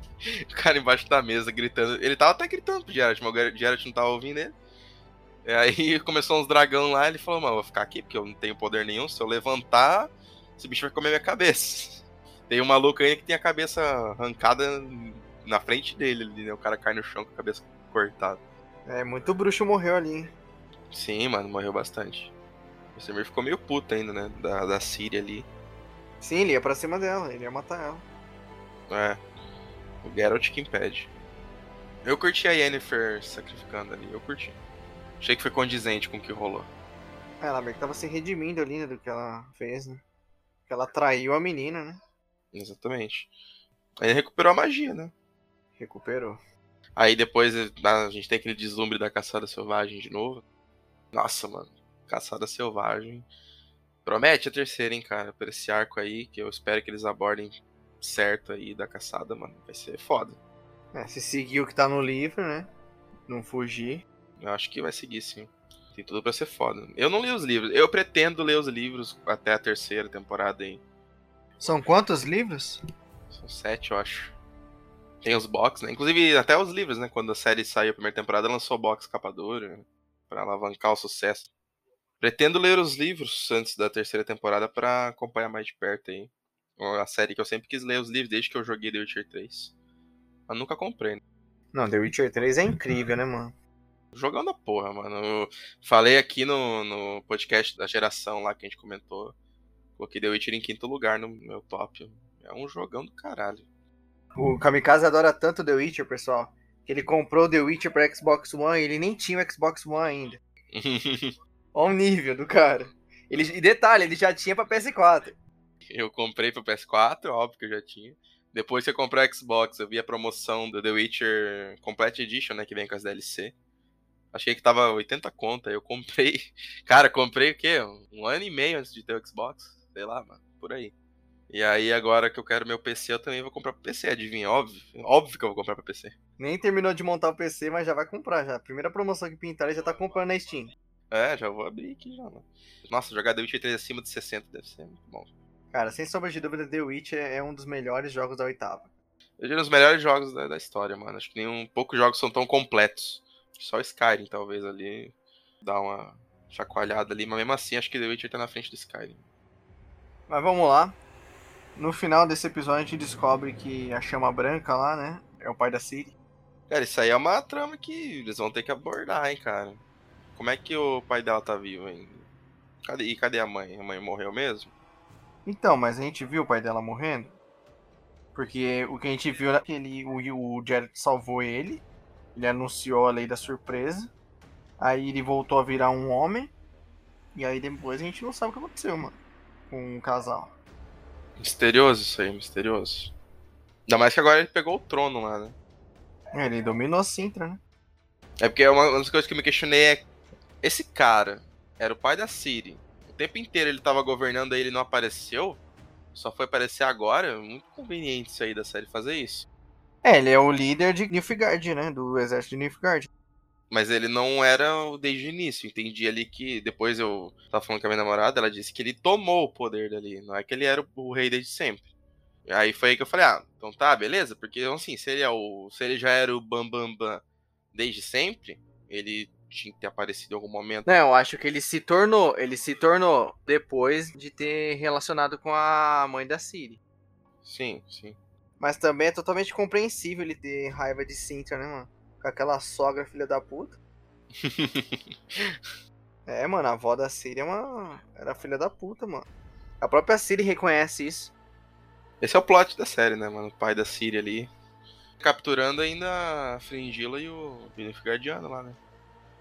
B: O cara embaixo da mesa gritando. Ele tava até gritando pro Geralt, mas o Geralt não tava ouvindo ele. E aí começou uns dragão lá, ele falou, mano, vou ficar aqui porque eu não tenho poder nenhum. Se eu levantar, esse bicho vai comer minha cabeça. Tem um maluco aí que tem a cabeça arrancada na frente dele, né? O cara cai no chão com a cabeça cortada.
A: É, muito bruxo morreu ali, hein?
B: Sim, mano, morreu bastante. O Semir ficou meio puto ainda, né? Da, da Síria ali.
A: Sim, ele ia pra cima dela, ele ia matar ela.
B: É. O Geralt que impede. Eu curti a Yennefer sacrificando ali, eu curti. Achei que foi condizente com o que rolou.
A: É, ela meio que tava se redimindo ali né, do que ela fez, né? Que ela traiu a menina, né?
B: Exatamente. Aí recuperou a magia, né?
A: Recuperou.
B: Aí depois a gente tem aquele deslumbre da caçada selvagem de novo. Nossa, mano. Caçada selvagem. Promete a terceira, hein, cara, por esse arco aí, que eu espero que eles abordem certo aí da caçada, mano. Vai ser foda.
A: É, se seguir o que tá no livro, né? Não fugir.
B: Eu acho que vai seguir, sim. Tem tudo pra ser foda. Eu não li os livros. Eu pretendo ler os livros até a terceira temporada aí.
A: São quantos livros?
B: São sete, eu acho. Tem os box, né? Inclusive, até os livros, né? Quando a série saiu a primeira temporada, lançou box capa dura. Né? Pra alavancar o sucesso. Pretendo ler os livros antes da terceira temporada para acompanhar mais de perto aí. A série que eu sempre quis ler os livros desde que eu joguei The Witcher 3. Mas nunca comprei. Né?
A: Não, The Witcher 3 é incrível, né, mano?
B: Jogando a porra, mano. Eu falei aqui no, no podcast da geração lá que a gente comentou. Coloquei The Witcher em quinto lugar no meu top. É um jogão do caralho.
A: O Kamikaze adora tanto The Witcher, pessoal, que ele comprou The Witcher pra Xbox One e ele nem tinha o Xbox One ainda. Olha o nível do cara. Ele, e detalhe, ele já tinha pra PS4.
B: Eu comprei pro PS4, óbvio que eu já tinha. Depois que eu comprei o Xbox, eu vi a promoção do The Witcher Complete Edition, né? Que vem com as DLC. Achei que tava 80 conta, eu comprei. Cara, comprei o quê? Um ano e meio antes de ter o Xbox. Sei lá, mano, por aí. E aí, agora que eu quero meu PC, eu também vou comprar pro PC, adivinha? Óbvio. Óbvio que eu vou comprar pro PC.
A: Nem terminou de montar o PC, mas já vai comprar já. Primeira promoção que pintar, ele já tá comprando na Steam.
B: É, já vou abrir aqui já, mano. Nossa, jogar The Witcher 3 acima de 60 deve ser muito bom.
A: Cara, sem sombra de dúvida, The Witcher é um dos melhores jogos da oitava.
B: Eu diria os melhores jogos da, da, história, mano. Acho que nenhum. Poucos jogos são tão completos. Só Skyrim, talvez, ali. Dá uma chacoalhada ali, mas mesmo assim acho que The Witcher tá na frente do Skyrim.
A: Mas vamos lá. No final desse episódio a gente descobre que a chama branca lá, né? É o pai da Ciri.
B: Cara, isso aí é uma trama que eles vão ter que abordar, hein, cara. Como é que o pai dela tá vivo ainda? Cadê, e cadê a mãe? A mãe morreu mesmo?
A: Então, mas a gente viu o pai dela morrendo? Porque o que a gente viu é que ele, o, o Jared salvou ele. Ele anunciou a lei da surpresa. Aí ele voltou a virar um homem. E aí depois a gente não sabe o que aconteceu, mano. Com o casal.
B: Misterioso isso aí, misterioso. Ainda mais que agora ele pegou o trono lá, né?
A: É, ele dominou a Sintra, né?
B: É porque uma das coisas que eu me questionei é esse cara era o pai da Siri. O tempo inteiro ele tava governando aí, ele não apareceu. Só foi aparecer agora. É muito conveniente isso aí da série fazer isso.
A: É, ele é o líder de Nilfgaard, né? Do exército de Nilfgaard.
B: Mas ele não era desde o início. Entendi ali que depois eu tava falando com a minha namorada, ela disse que ele tomou o poder dali. Não é que ele era o rei desde sempre. Aí foi aí que eu falei, ah, então tá, beleza, porque assim, se ele, é o, se ele já era o Bambambam Bam, Bam desde sempre, ele tinha que ter aparecido em algum momento.
A: Não, eu acho que ele se tornou. Ele se tornou depois de ter relacionado com a mãe da Siri.
B: Sim, sim.
A: Mas também é totalmente compreensível ele ter raiva de Sintra, né, mano? Com aquela sogra filha da puta. é, mano, a avó da Siri é uma... era filha da puta, mano. A própria Siri reconhece isso.
B: Esse é o plot da série, né, mano? O pai da Siri ali. Capturando ainda a Fringila e o Guardiano lá, né?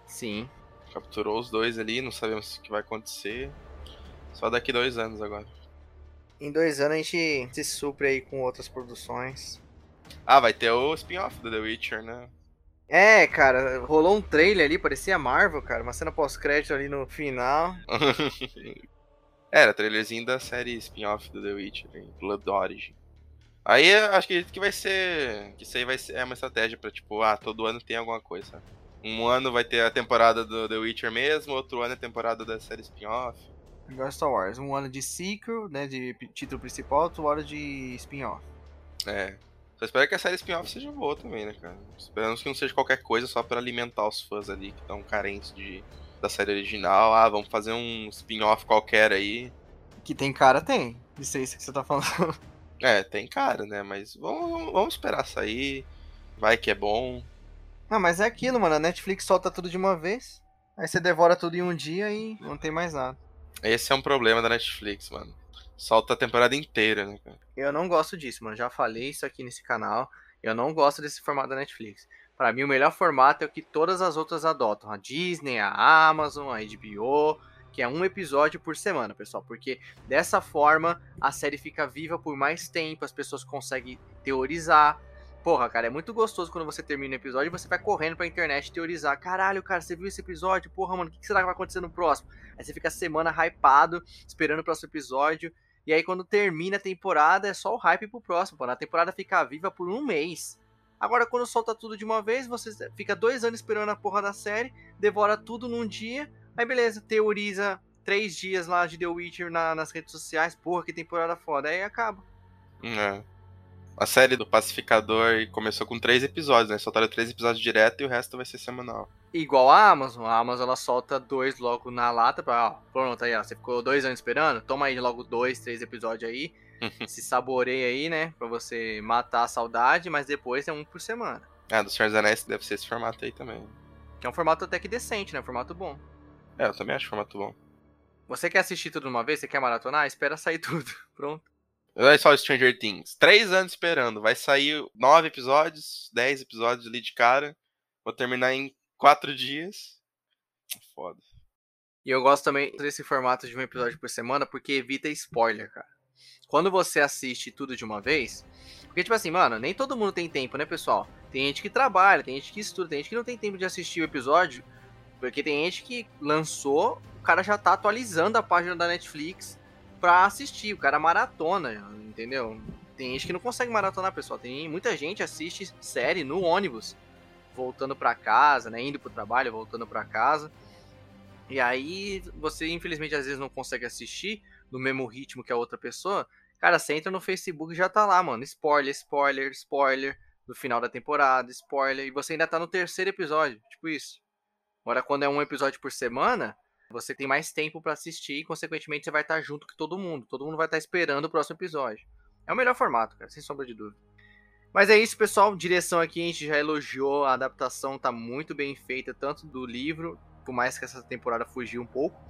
A: Sim.
B: Capturou os dois ali, não sabemos o que vai acontecer. Só daqui dois anos agora.
A: Em dois anos a gente se supre aí com outras produções.
B: Ah, vai ter o spin-off do The Witcher, né?
A: É, cara, rolou um trailer ali, parecia Marvel, cara, uma cena pós-crédito ali no final.
B: Era, trailerzinho da série spin-off do The Witcher, Blood Origin. Aí acho que, que vai ser. Que isso aí vai ser é uma estratégia pra, tipo, ah, todo ano tem alguma coisa. Um ano vai ter a temporada do The Witcher mesmo, outro ano é a temporada da série spin-off.
A: Igual Star Wars, um ano de sequel, né, de título principal, outro ano de spin-off.
B: É. Só espero que a série spin-off seja boa também, né, cara? Esperamos que não seja qualquer coisa só para alimentar os fãs ali que estão carentes de, da série original. Ah, vamos fazer um spin-off qualquer aí.
A: Que tem cara, tem. Isso aí que você tá falando.
B: É, tem cara, né? Mas vamos, vamos esperar sair. Vai que é bom.
A: Ah, mas é aquilo, mano. A Netflix solta tudo de uma vez. Aí você devora tudo em um dia e não tem mais nada.
B: Esse é um problema da Netflix, mano. Solta a temporada inteira, né, cara?
A: Eu não gosto disso, mano. Já falei isso aqui nesse canal. Eu não gosto desse formato da Netflix. Para mim, o melhor formato é o que todas as outras adotam: a Disney, a Amazon, a HBO, que é um episódio por semana, pessoal. Porque dessa forma a série fica viva por mais tempo, as pessoas conseguem teorizar. Porra, cara, é muito gostoso quando você termina o episódio e você vai correndo pra internet teorizar. Caralho, cara, você viu esse episódio? Porra, mano, o que será que vai acontecer no próximo? Aí você fica a semana hypado, esperando o próximo episódio. E aí, quando termina a temporada, é só o hype pro próximo, pô. A temporada fica viva por um mês. Agora, quando solta tudo de uma vez, você fica dois anos esperando a porra da série, devora tudo num dia, aí beleza, teoriza três dias lá de The Witcher na, nas redes sociais, porra, que temporada foda, aí acaba.
B: É. A série do Pacificador começou com três episódios, né? Soltaram três episódios direto e o resto vai ser semanal.
A: Igual a Amazon. A Amazon ela solta dois logo na lata pra, ó, pronto, aí, ó. Você ficou dois anos esperando? Toma aí logo dois, três episódios aí. se saboreia aí, né? Pra você matar a saudade, mas depois é um por semana.
B: Ah, do Senhor dos Anéis deve ser esse formato aí também.
A: Que é um formato até que decente, né? Um formato bom.
B: É, eu também acho formato bom.
A: Você quer assistir tudo de uma vez? Você quer maratonar? Espera sair tudo. Pronto.
B: Olha só Stranger Things. Três anos esperando. Vai sair nove episódios, dez episódios ali de cara. Vou terminar em quatro dias. Foda.
A: E eu gosto também desse formato de um episódio por semana porque evita spoiler, cara. Quando você assiste tudo de uma vez. Porque, tipo assim, mano, nem todo mundo tem tempo, né, pessoal? Tem gente que trabalha, tem gente que estuda, tem gente que não tem tempo de assistir o episódio. Porque tem gente que lançou, o cara já tá atualizando a página da Netflix pra assistir. O cara maratona, entendeu? Tem gente que não consegue maratonar, pessoal. Tem muita gente assiste série no ônibus, voltando para casa, né? Indo pro trabalho, voltando para casa. E aí você, infelizmente, às vezes não consegue assistir no mesmo ritmo que a outra pessoa. Cara, você entra no Facebook e já tá lá, mano. Spoiler, spoiler, spoiler. No final da temporada, spoiler. E você ainda tá no terceiro episódio. Tipo isso. Agora, quando é um episódio por semana, você tem mais tempo para assistir e, consequentemente, você vai estar junto com todo mundo. Todo mundo vai estar esperando o próximo episódio. É o melhor formato, cara, sem sombra de dúvida. Mas é isso, pessoal. Direção aqui a gente já elogiou. A adaptação tá muito bem feita, tanto do livro, por mais que essa temporada fugiu um pouco.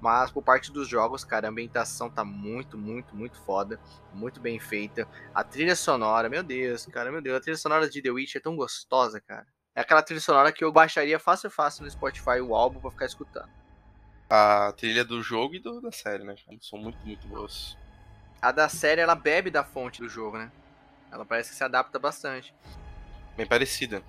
A: Mas por parte dos jogos, cara, a ambientação tá muito, muito, muito foda. Muito bem feita. A trilha sonora, meu Deus, cara, meu Deus. A trilha sonora de The Witch é tão gostosa, cara. É aquela trilha sonora que eu baixaria fácil, fácil no Spotify o álbum pra ficar escutando
B: a trilha do jogo e do, da série, né? São muito, muito boas.
A: A da série, ela bebe da fonte do jogo, né? Ela parece que se adapta bastante.
B: Bem parecida.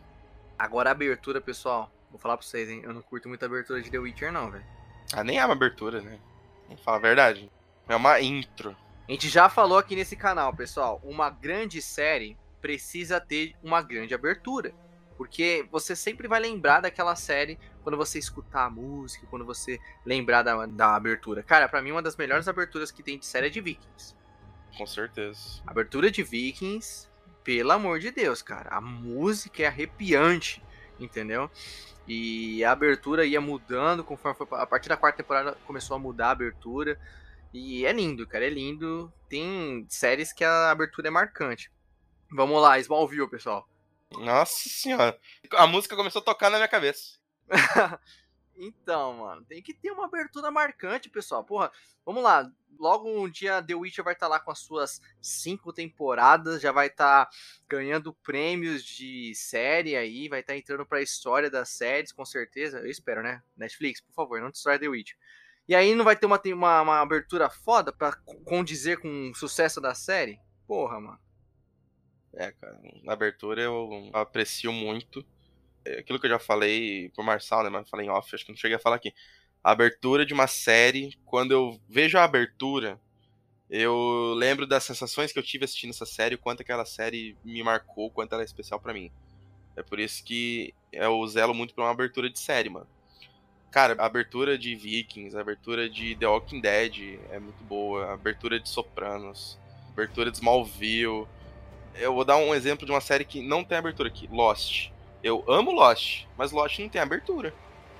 A: Agora a abertura, pessoal. Vou falar pra vocês, hein? Eu não curto muito a abertura de The Witcher, não, velho.
B: Ah, nem é uma abertura, né? Vamos falar a verdade. É uma intro.
A: A gente já falou aqui nesse canal, pessoal. Uma grande série precisa ter uma grande abertura. Porque você sempre vai lembrar daquela série quando você escutar a música, quando você lembrar da, da abertura. Cara, para mim, uma das melhores aberturas que tem de série é de Vikings.
B: Com certeza.
A: Abertura de Vikings, pelo amor de Deus, cara. A música é arrepiante, entendeu? E a abertura ia mudando conforme foi. A partir da quarta temporada começou a mudar a abertura. E é lindo, cara, é lindo. Tem séries que a abertura é marcante. Vamos lá, Smallville, pessoal.
B: Nossa senhora. A música começou a tocar na minha cabeça.
A: então, mano, tem que ter uma abertura marcante, pessoal. Porra, vamos lá. Logo um dia The Witcher vai estar tá lá com as suas cinco temporadas, já vai estar tá ganhando prêmios de série aí, vai estar tá entrando pra história das séries, com certeza. Eu espero, né? Netflix, por favor, não destrói The Witcher. E aí não vai ter uma, uma, uma abertura foda pra condizer com o sucesso da série? Porra, mano.
B: É, cara, na abertura eu aprecio muito aquilo que eu já falei pro Marçal, né? Mas falei em off, acho que não cheguei a falar aqui. A abertura de uma série, quando eu vejo a abertura, eu lembro das sensações que eu tive assistindo essa série, quanto aquela série me marcou, quanto ela é especial para mim. É por isso que eu zelo muito pra uma abertura de série, mano. Cara, a abertura de Vikings, a abertura de The Walking Dead é muito boa, a abertura de Sopranos, a abertura de Smallville. Eu vou dar um exemplo de uma série que não tem abertura aqui, Lost. Eu amo Lost, mas Lost não tem abertura.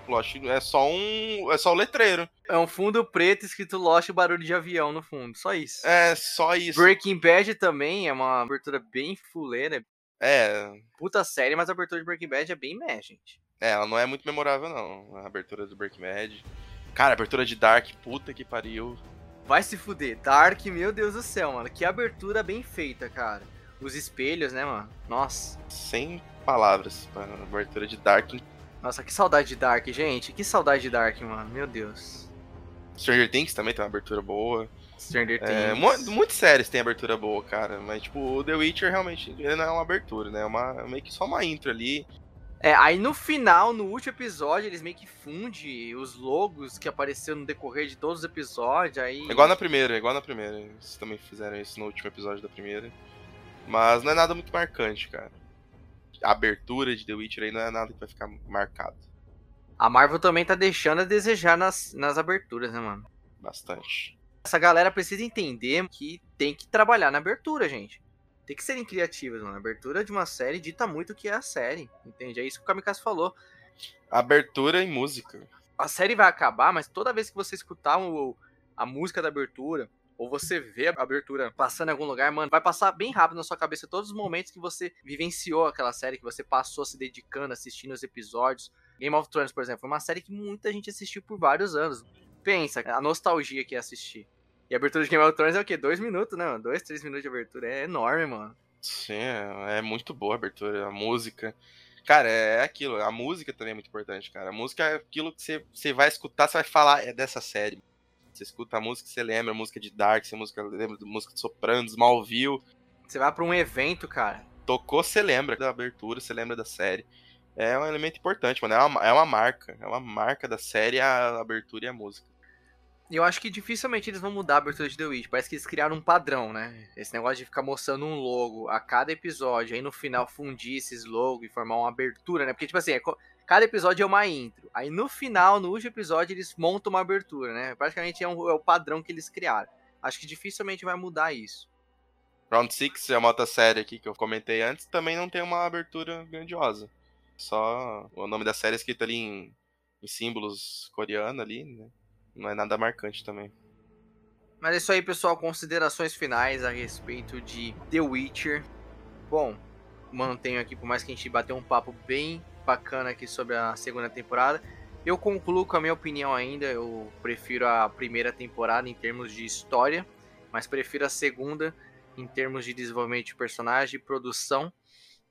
B: Lost é só um. É só o letreiro.
A: É um fundo preto escrito Lost e barulho de avião no fundo. Só isso.
B: É, só isso.
A: Breaking Bad também é uma abertura bem fuleira.
B: É.
A: Puta série, mas a abertura de Breaking Bad é bem meh, gente.
B: É, ela não é muito memorável, não. A abertura do Breaking Bad. Cara, abertura de Dark, puta que pariu.
A: Vai se fuder. Dark, meu Deus do céu, mano. Que abertura bem feita, cara. Os espelhos, né, mano? Nossa.
B: Sem palavras pra abertura de Dark.
A: Nossa, que saudade de Dark, gente. Que saudade de Dark, mano. Meu Deus.
B: Stranger Things também tem uma abertura boa.
A: Stranger
B: É,
A: Things.
B: mu- muitas séries têm abertura boa, cara. Mas, tipo, o The Witcher realmente não é uma abertura, né? É uma, meio que só uma intro ali.
A: É, aí no final, no último episódio, eles meio que fundem os logos que apareceram no decorrer de todos os episódios. Aí.
B: É Igual na primeira, igual na primeira. Eles também fizeram isso no último episódio da primeira. Mas não é nada muito marcante, cara. A abertura de The Witcher aí não é nada que vai ficar marcado.
A: A Marvel também tá deixando a desejar nas, nas aberturas, né, mano?
B: Bastante.
A: Essa galera precisa entender que tem que trabalhar na abertura, gente. Tem que serem criativas, mano. A abertura de uma série dita muito o que é a série. Entende? É isso que o Kamikaze falou.
B: Abertura e música.
A: A série vai acabar, mas toda vez que você escutar o- a música da abertura, ou você vê a abertura passando em algum lugar, mano, vai passar bem rápido na sua cabeça todos os momentos que você vivenciou aquela série, que você passou se dedicando, assistindo os episódios. Game of Thrones, por exemplo, foi uma série que muita gente assistiu por vários anos. Pensa, a nostalgia que é assistir. E a abertura de Game of Thrones é o quê? Dois minutos, né? mano? Dois, três minutos de abertura. É enorme, mano.
B: Sim, é, é muito boa a abertura, a música. Cara, é aquilo, a música também é muito importante, cara. A música é aquilo que você, você vai escutar, você vai falar, é dessa série. Você escuta a música, você lembra música de Dark, você música, lembra música de Sopranos, Smallville.
A: Você vai pra um evento, cara.
B: Tocou, você lembra da abertura, você lembra da série. É um elemento importante, mano. É uma, é uma marca. É uma marca da série, a abertura e a música.
A: E eu acho que dificilmente eles vão mudar a abertura de The Witch. Parece que eles criaram um padrão, né? Esse negócio de ficar mostrando um logo a cada episódio, aí no final fundir esses logos e formar uma abertura, né? Porque, tipo assim, é co- cada episódio é uma intro. Aí no final, no último episódio, eles montam uma abertura, né? Praticamente é, um- é o padrão que eles criaram. Acho que dificilmente vai mudar isso.
B: Round 6 é uma outra série aqui que eu comentei antes, também não tem uma abertura grandiosa. Só o nome da série é escrito ali em, em símbolos coreanos ali, né? Não é nada marcante também.
A: Mas é isso aí, pessoal. Considerações finais a respeito de The Witcher. Bom, mantenho aqui, por mais que a gente bateu um papo bem bacana aqui sobre a segunda temporada. Eu concluo com a minha opinião ainda. Eu prefiro a primeira temporada em termos de história, mas prefiro a segunda em termos de desenvolvimento de personagem e produção.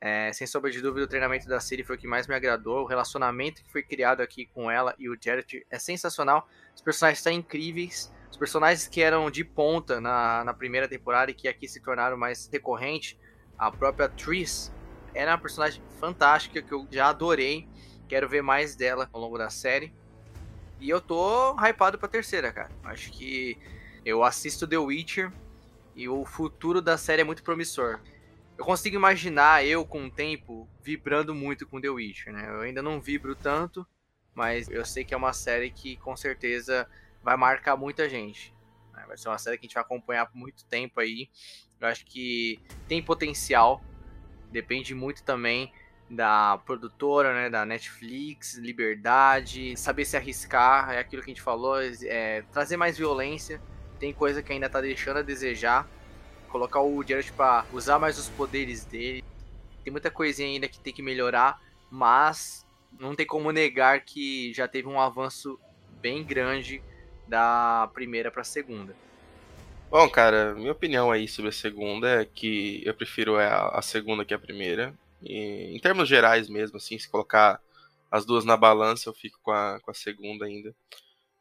A: É, sem sombra de dúvida, o treinamento da Siri foi o que mais me agradou. O relacionamento que foi criado aqui com ela e o Jared é sensacional. Os personagens estão incríveis. Os personagens que eram de ponta na, na primeira temporada e que aqui se tornaram mais recorrentes, a própria Tris, era uma personagem fantástica que eu já adorei. Quero ver mais dela ao longo da série. E eu tô hypado pra terceira, cara. Acho que eu assisto The Witcher e o futuro da série é muito promissor. Eu consigo imaginar eu com o tempo vibrando muito com The Witcher, né? Eu ainda não vibro tanto, mas eu sei que é uma série que com certeza vai marcar muita gente. né? Vai ser uma série que a gente vai acompanhar por muito tempo aí. Eu acho que tem potencial. Depende muito também da produtora, né, da Netflix, liberdade, saber se arriscar, é aquilo que a gente falou, é, trazer mais violência. Tem coisa que ainda tá deixando a desejar. Colocar o Jared para usar mais os poderes dele. Tem muita coisinha ainda que tem que melhorar, mas não tem como negar que já teve um avanço bem grande da primeira para a segunda.
B: Bom, cara, minha opinião aí sobre a segunda é que eu prefiro a, a segunda que a primeira. E, em termos gerais mesmo, assim, se colocar as duas na balança, eu fico com a, com a segunda ainda.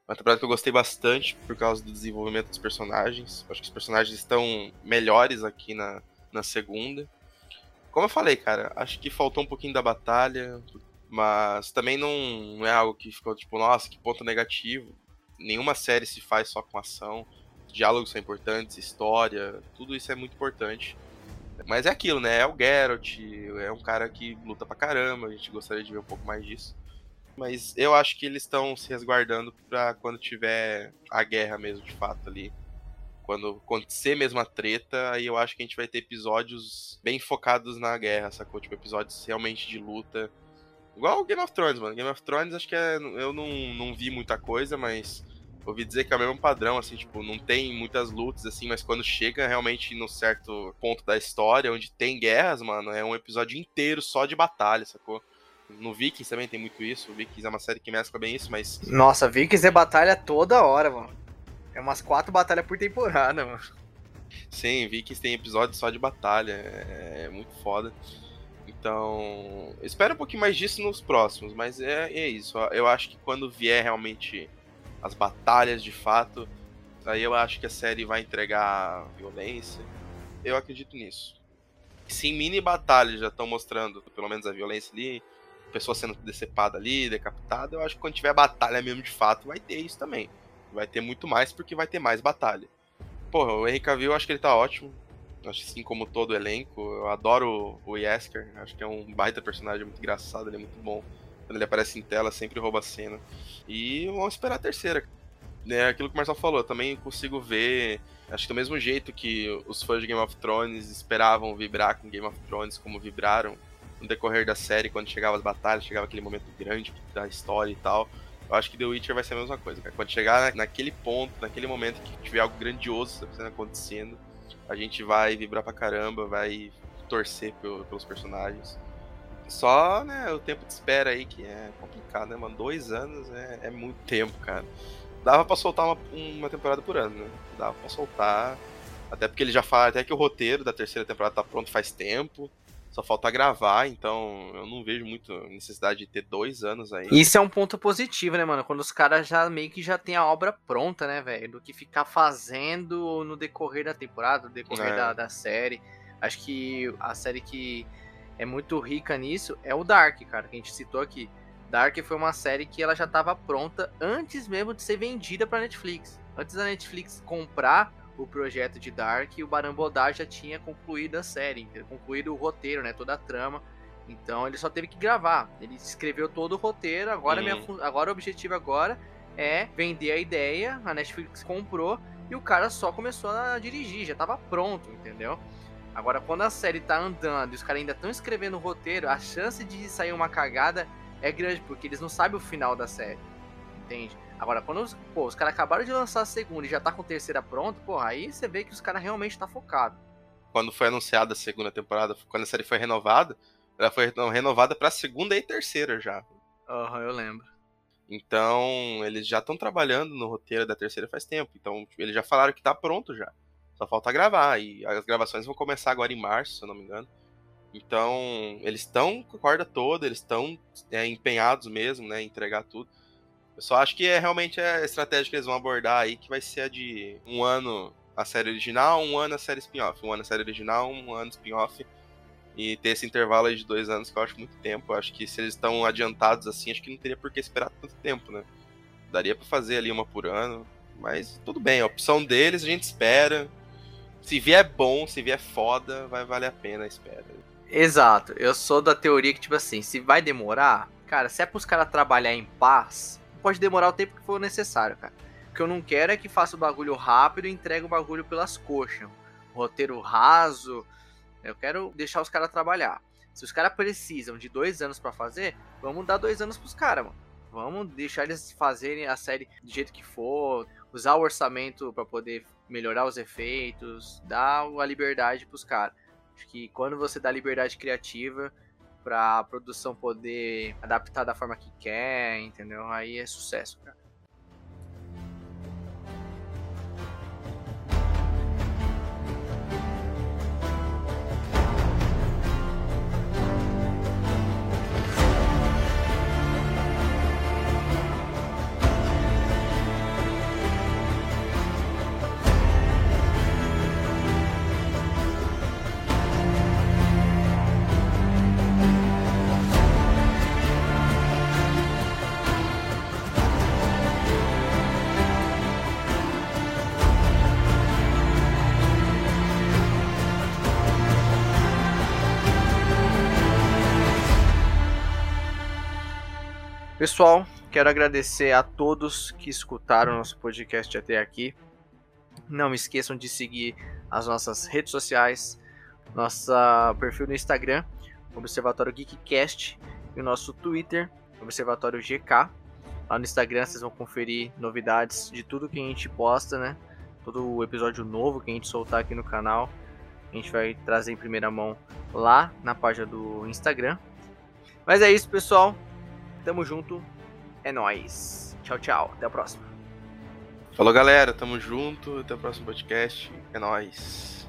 B: Uma temporada que eu gostei bastante por causa do desenvolvimento dos personagens. Acho que os personagens estão melhores aqui na, na segunda. Como eu falei, cara, acho que faltou um pouquinho da batalha, mas também não é algo que ficou tipo, nossa, que ponto negativo. Nenhuma série se faz só com ação. Diálogos são importantes, história, tudo isso é muito importante. Mas é aquilo, né? É o Geralt, é um cara que luta pra caramba, a gente gostaria de ver um pouco mais disso. Mas eu acho que eles estão se resguardando pra quando tiver a guerra mesmo, de fato, ali. Quando acontecer mesmo a treta, aí eu acho que a gente vai ter episódios bem focados na guerra, sacou? Tipo, episódios realmente de luta. Igual o Game of Thrones, mano. Game of Thrones acho que é, eu não, não vi muita coisa, mas ouvi dizer que é o mesmo padrão, assim, tipo, não tem muitas lutas, assim, mas quando chega realmente no certo ponto da história, onde tem guerras, mano, é um episódio inteiro só de batalha, sacou? No Vikings também tem muito isso. O Vikings é uma série que mescla bem isso, mas.
A: Nossa, Vikings é batalha toda hora, mano. É umas quatro batalhas por temporada, mano.
B: Sim, Vikings tem episódios só de batalha. É, é muito foda. Então, espero um pouquinho mais disso nos próximos, mas é, é isso. Eu acho que quando vier realmente as batalhas de fato, aí eu acho que a série vai entregar violência. Eu acredito nisso. Se em mini batalhas já estão mostrando pelo menos a violência ali, pessoa sendo decepada ali, decapitada, eu acho que quando tiver batalha mesmo de fato, vai ter isso também. Vai ter muito mais porque vai ter mais batalha. Porra, o Henry Cavill, eu acho que ele tá ótimo. Acho assim como todo o elenco. Eu adoro o Yesker. Acho que é um baita personagem muito engraçado, ele é muito bom. Quando ele aparece em tela, sempre rouba a cena. E vamos esperar a terceira. É aquilo que o Marcel falou, eu também consigo ver. Acho que do mesmo jeito que os fãs de Game of Thrones esperavam vibrar com Game of Thrones como vibraram no decorrer da série, quando chegava as batalhas, chegava aquele momento grande da história e tal. Eu acho que The Witcher vai ser a mesma coisa, cara. Quando chegar naquele ponto, naquele momento que tiver algo grandioso acontecendo, a gente vai vibrar pra caramba, vai torcer pelos personagens. Só, né, o tempo de espera aí que é complicado, né, mano? Dois anos é, é muito tempo, cara. Dava pra soltar uma, uma temporada por ano, né? Dava pra soltar. Até porque ele já fala até que o roteiro da terceira temporada tá pronto faz tempo. Só falta gravar, então eu não vejo muito necessidade de ter dois anos aí.
A: Isso é um ponto positivo, né, mano? Quando os caras já meio que já tem a obra pronta, né, velho? Do que ficar fazendo no decorrer da temporada, no decorrer é. da, da série. Acho que a série que é muito rica nisso é o Dark, cara, que a gente citou aqui. Dark foi uma série que ela já estava pronta antes mesmo de ser vendida para Netflix. Antes da Netflix comprar o projeto de Dark, o Barambodar já tinha concluído a série, concluído o roteiro, né, toda a trama. Então ele só teve que gravar. Ele escreveu todo o roteiro. Agora, minha, agora o objetivo agora é vender a ideia. A Netflix comprou e o cara só começou a dirigir, já estava pronto, entendeu? Agora, quando a série tá andando e os caras ainda estão escrevendo o roteiro, a chance de sair uma cagada é grande, porque eles não sabem o final da série. Entende? Agora, quando os, pô, os caras acabaram de lançar a segunda e já tá com a terceira pronta, pô, aí você vê que os caras realmente tá focado.
B: Quando foi anunciada a segunda temporada, quando a série foi renovada, ela foi renovada pra segunda e terceira já.
A: Aham, uhum, eu lembro.
B: Então, eles já estão trabalhando no roteiro da terceira faz tempo. Então, eles já falaram que tá pronto já. Só falta gravar. E as gravações vão começar agora em março, se eu não me engano. Então, eles estão com a corda toda, eles estão é, empenhados mesmo, né, em entregar tudo. Eu só acho que é realmente a estratégia que eles vão abordar aí, que vai ser a de um ano a série original, um ano a série spin-off. Um ano a série original, um ano spin-off. E ter esse intervalo aí de dois anos que eu acho muito tempo. Eu acho que se eles estão adiantados assim, acho que não teria por que esperar tanto tempo, né? Daria para fazer ali uma por ano. Mas tudo bem, a opção deles a gente espera. Se vier bom, se vier foda, vai valer a pena a espera.
A: Exato. Eu sou da teoria que, tipo assim, se vai demorar, cara, se é pros caras trabalhar em paz, pode demorar o tempo que for necessário, cara. O que eu não quero é que faça o bagulho rápido e entregue o bagulho pelas coxas. Roteiro raso. Eu quero deixar os caras trabalhar. Se os caras precisam de dois anos para fazer, vamos dar dois anos pros caras, mano. Vamos deixar eles fazerem a série do jeito que for, usar o orçamento para poder melhorar os efeitos, dar a liberdade pros caras. Acho que quando você dá liberdade criativa, para a produção poder adaptar da forma que quer, entendeu? Aí é sucesso, cara. Pessoal, quero agradecer a todos que escutaram nosso podcast até aqui. Não esqueçam de seguir as nossas redes sociais, nosso perfil no Instagram, Observatório Geekcast, e o nosso Twitter, Observatório GK. Lá no Instagram vocês vão conferir novidades de tudo que a gente posta, né? Todo o episódio novo que a gente soltar aqui no canal. A gente vai trazer em primeira mão lá na página do Instagram. Mas é isso, pessoal. Tamo junto. É nóis. Tchau, tchau. Até a próxima.
B: Falou, galera. Tamo junto. Até o próximo podcast. É nóis.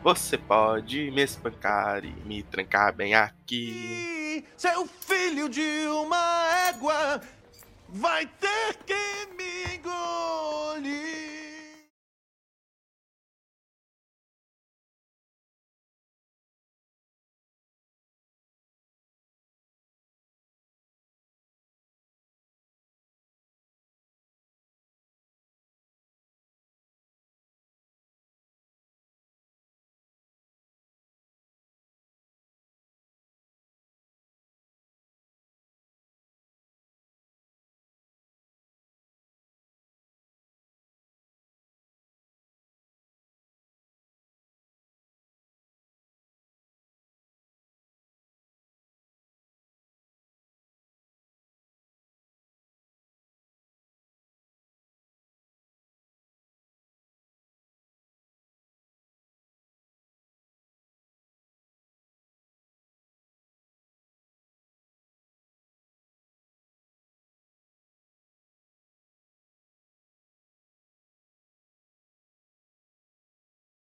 B: Você pode me espancar e me trancar bem aqui.
C: Seu filho de uma égua vai ter que me engolir.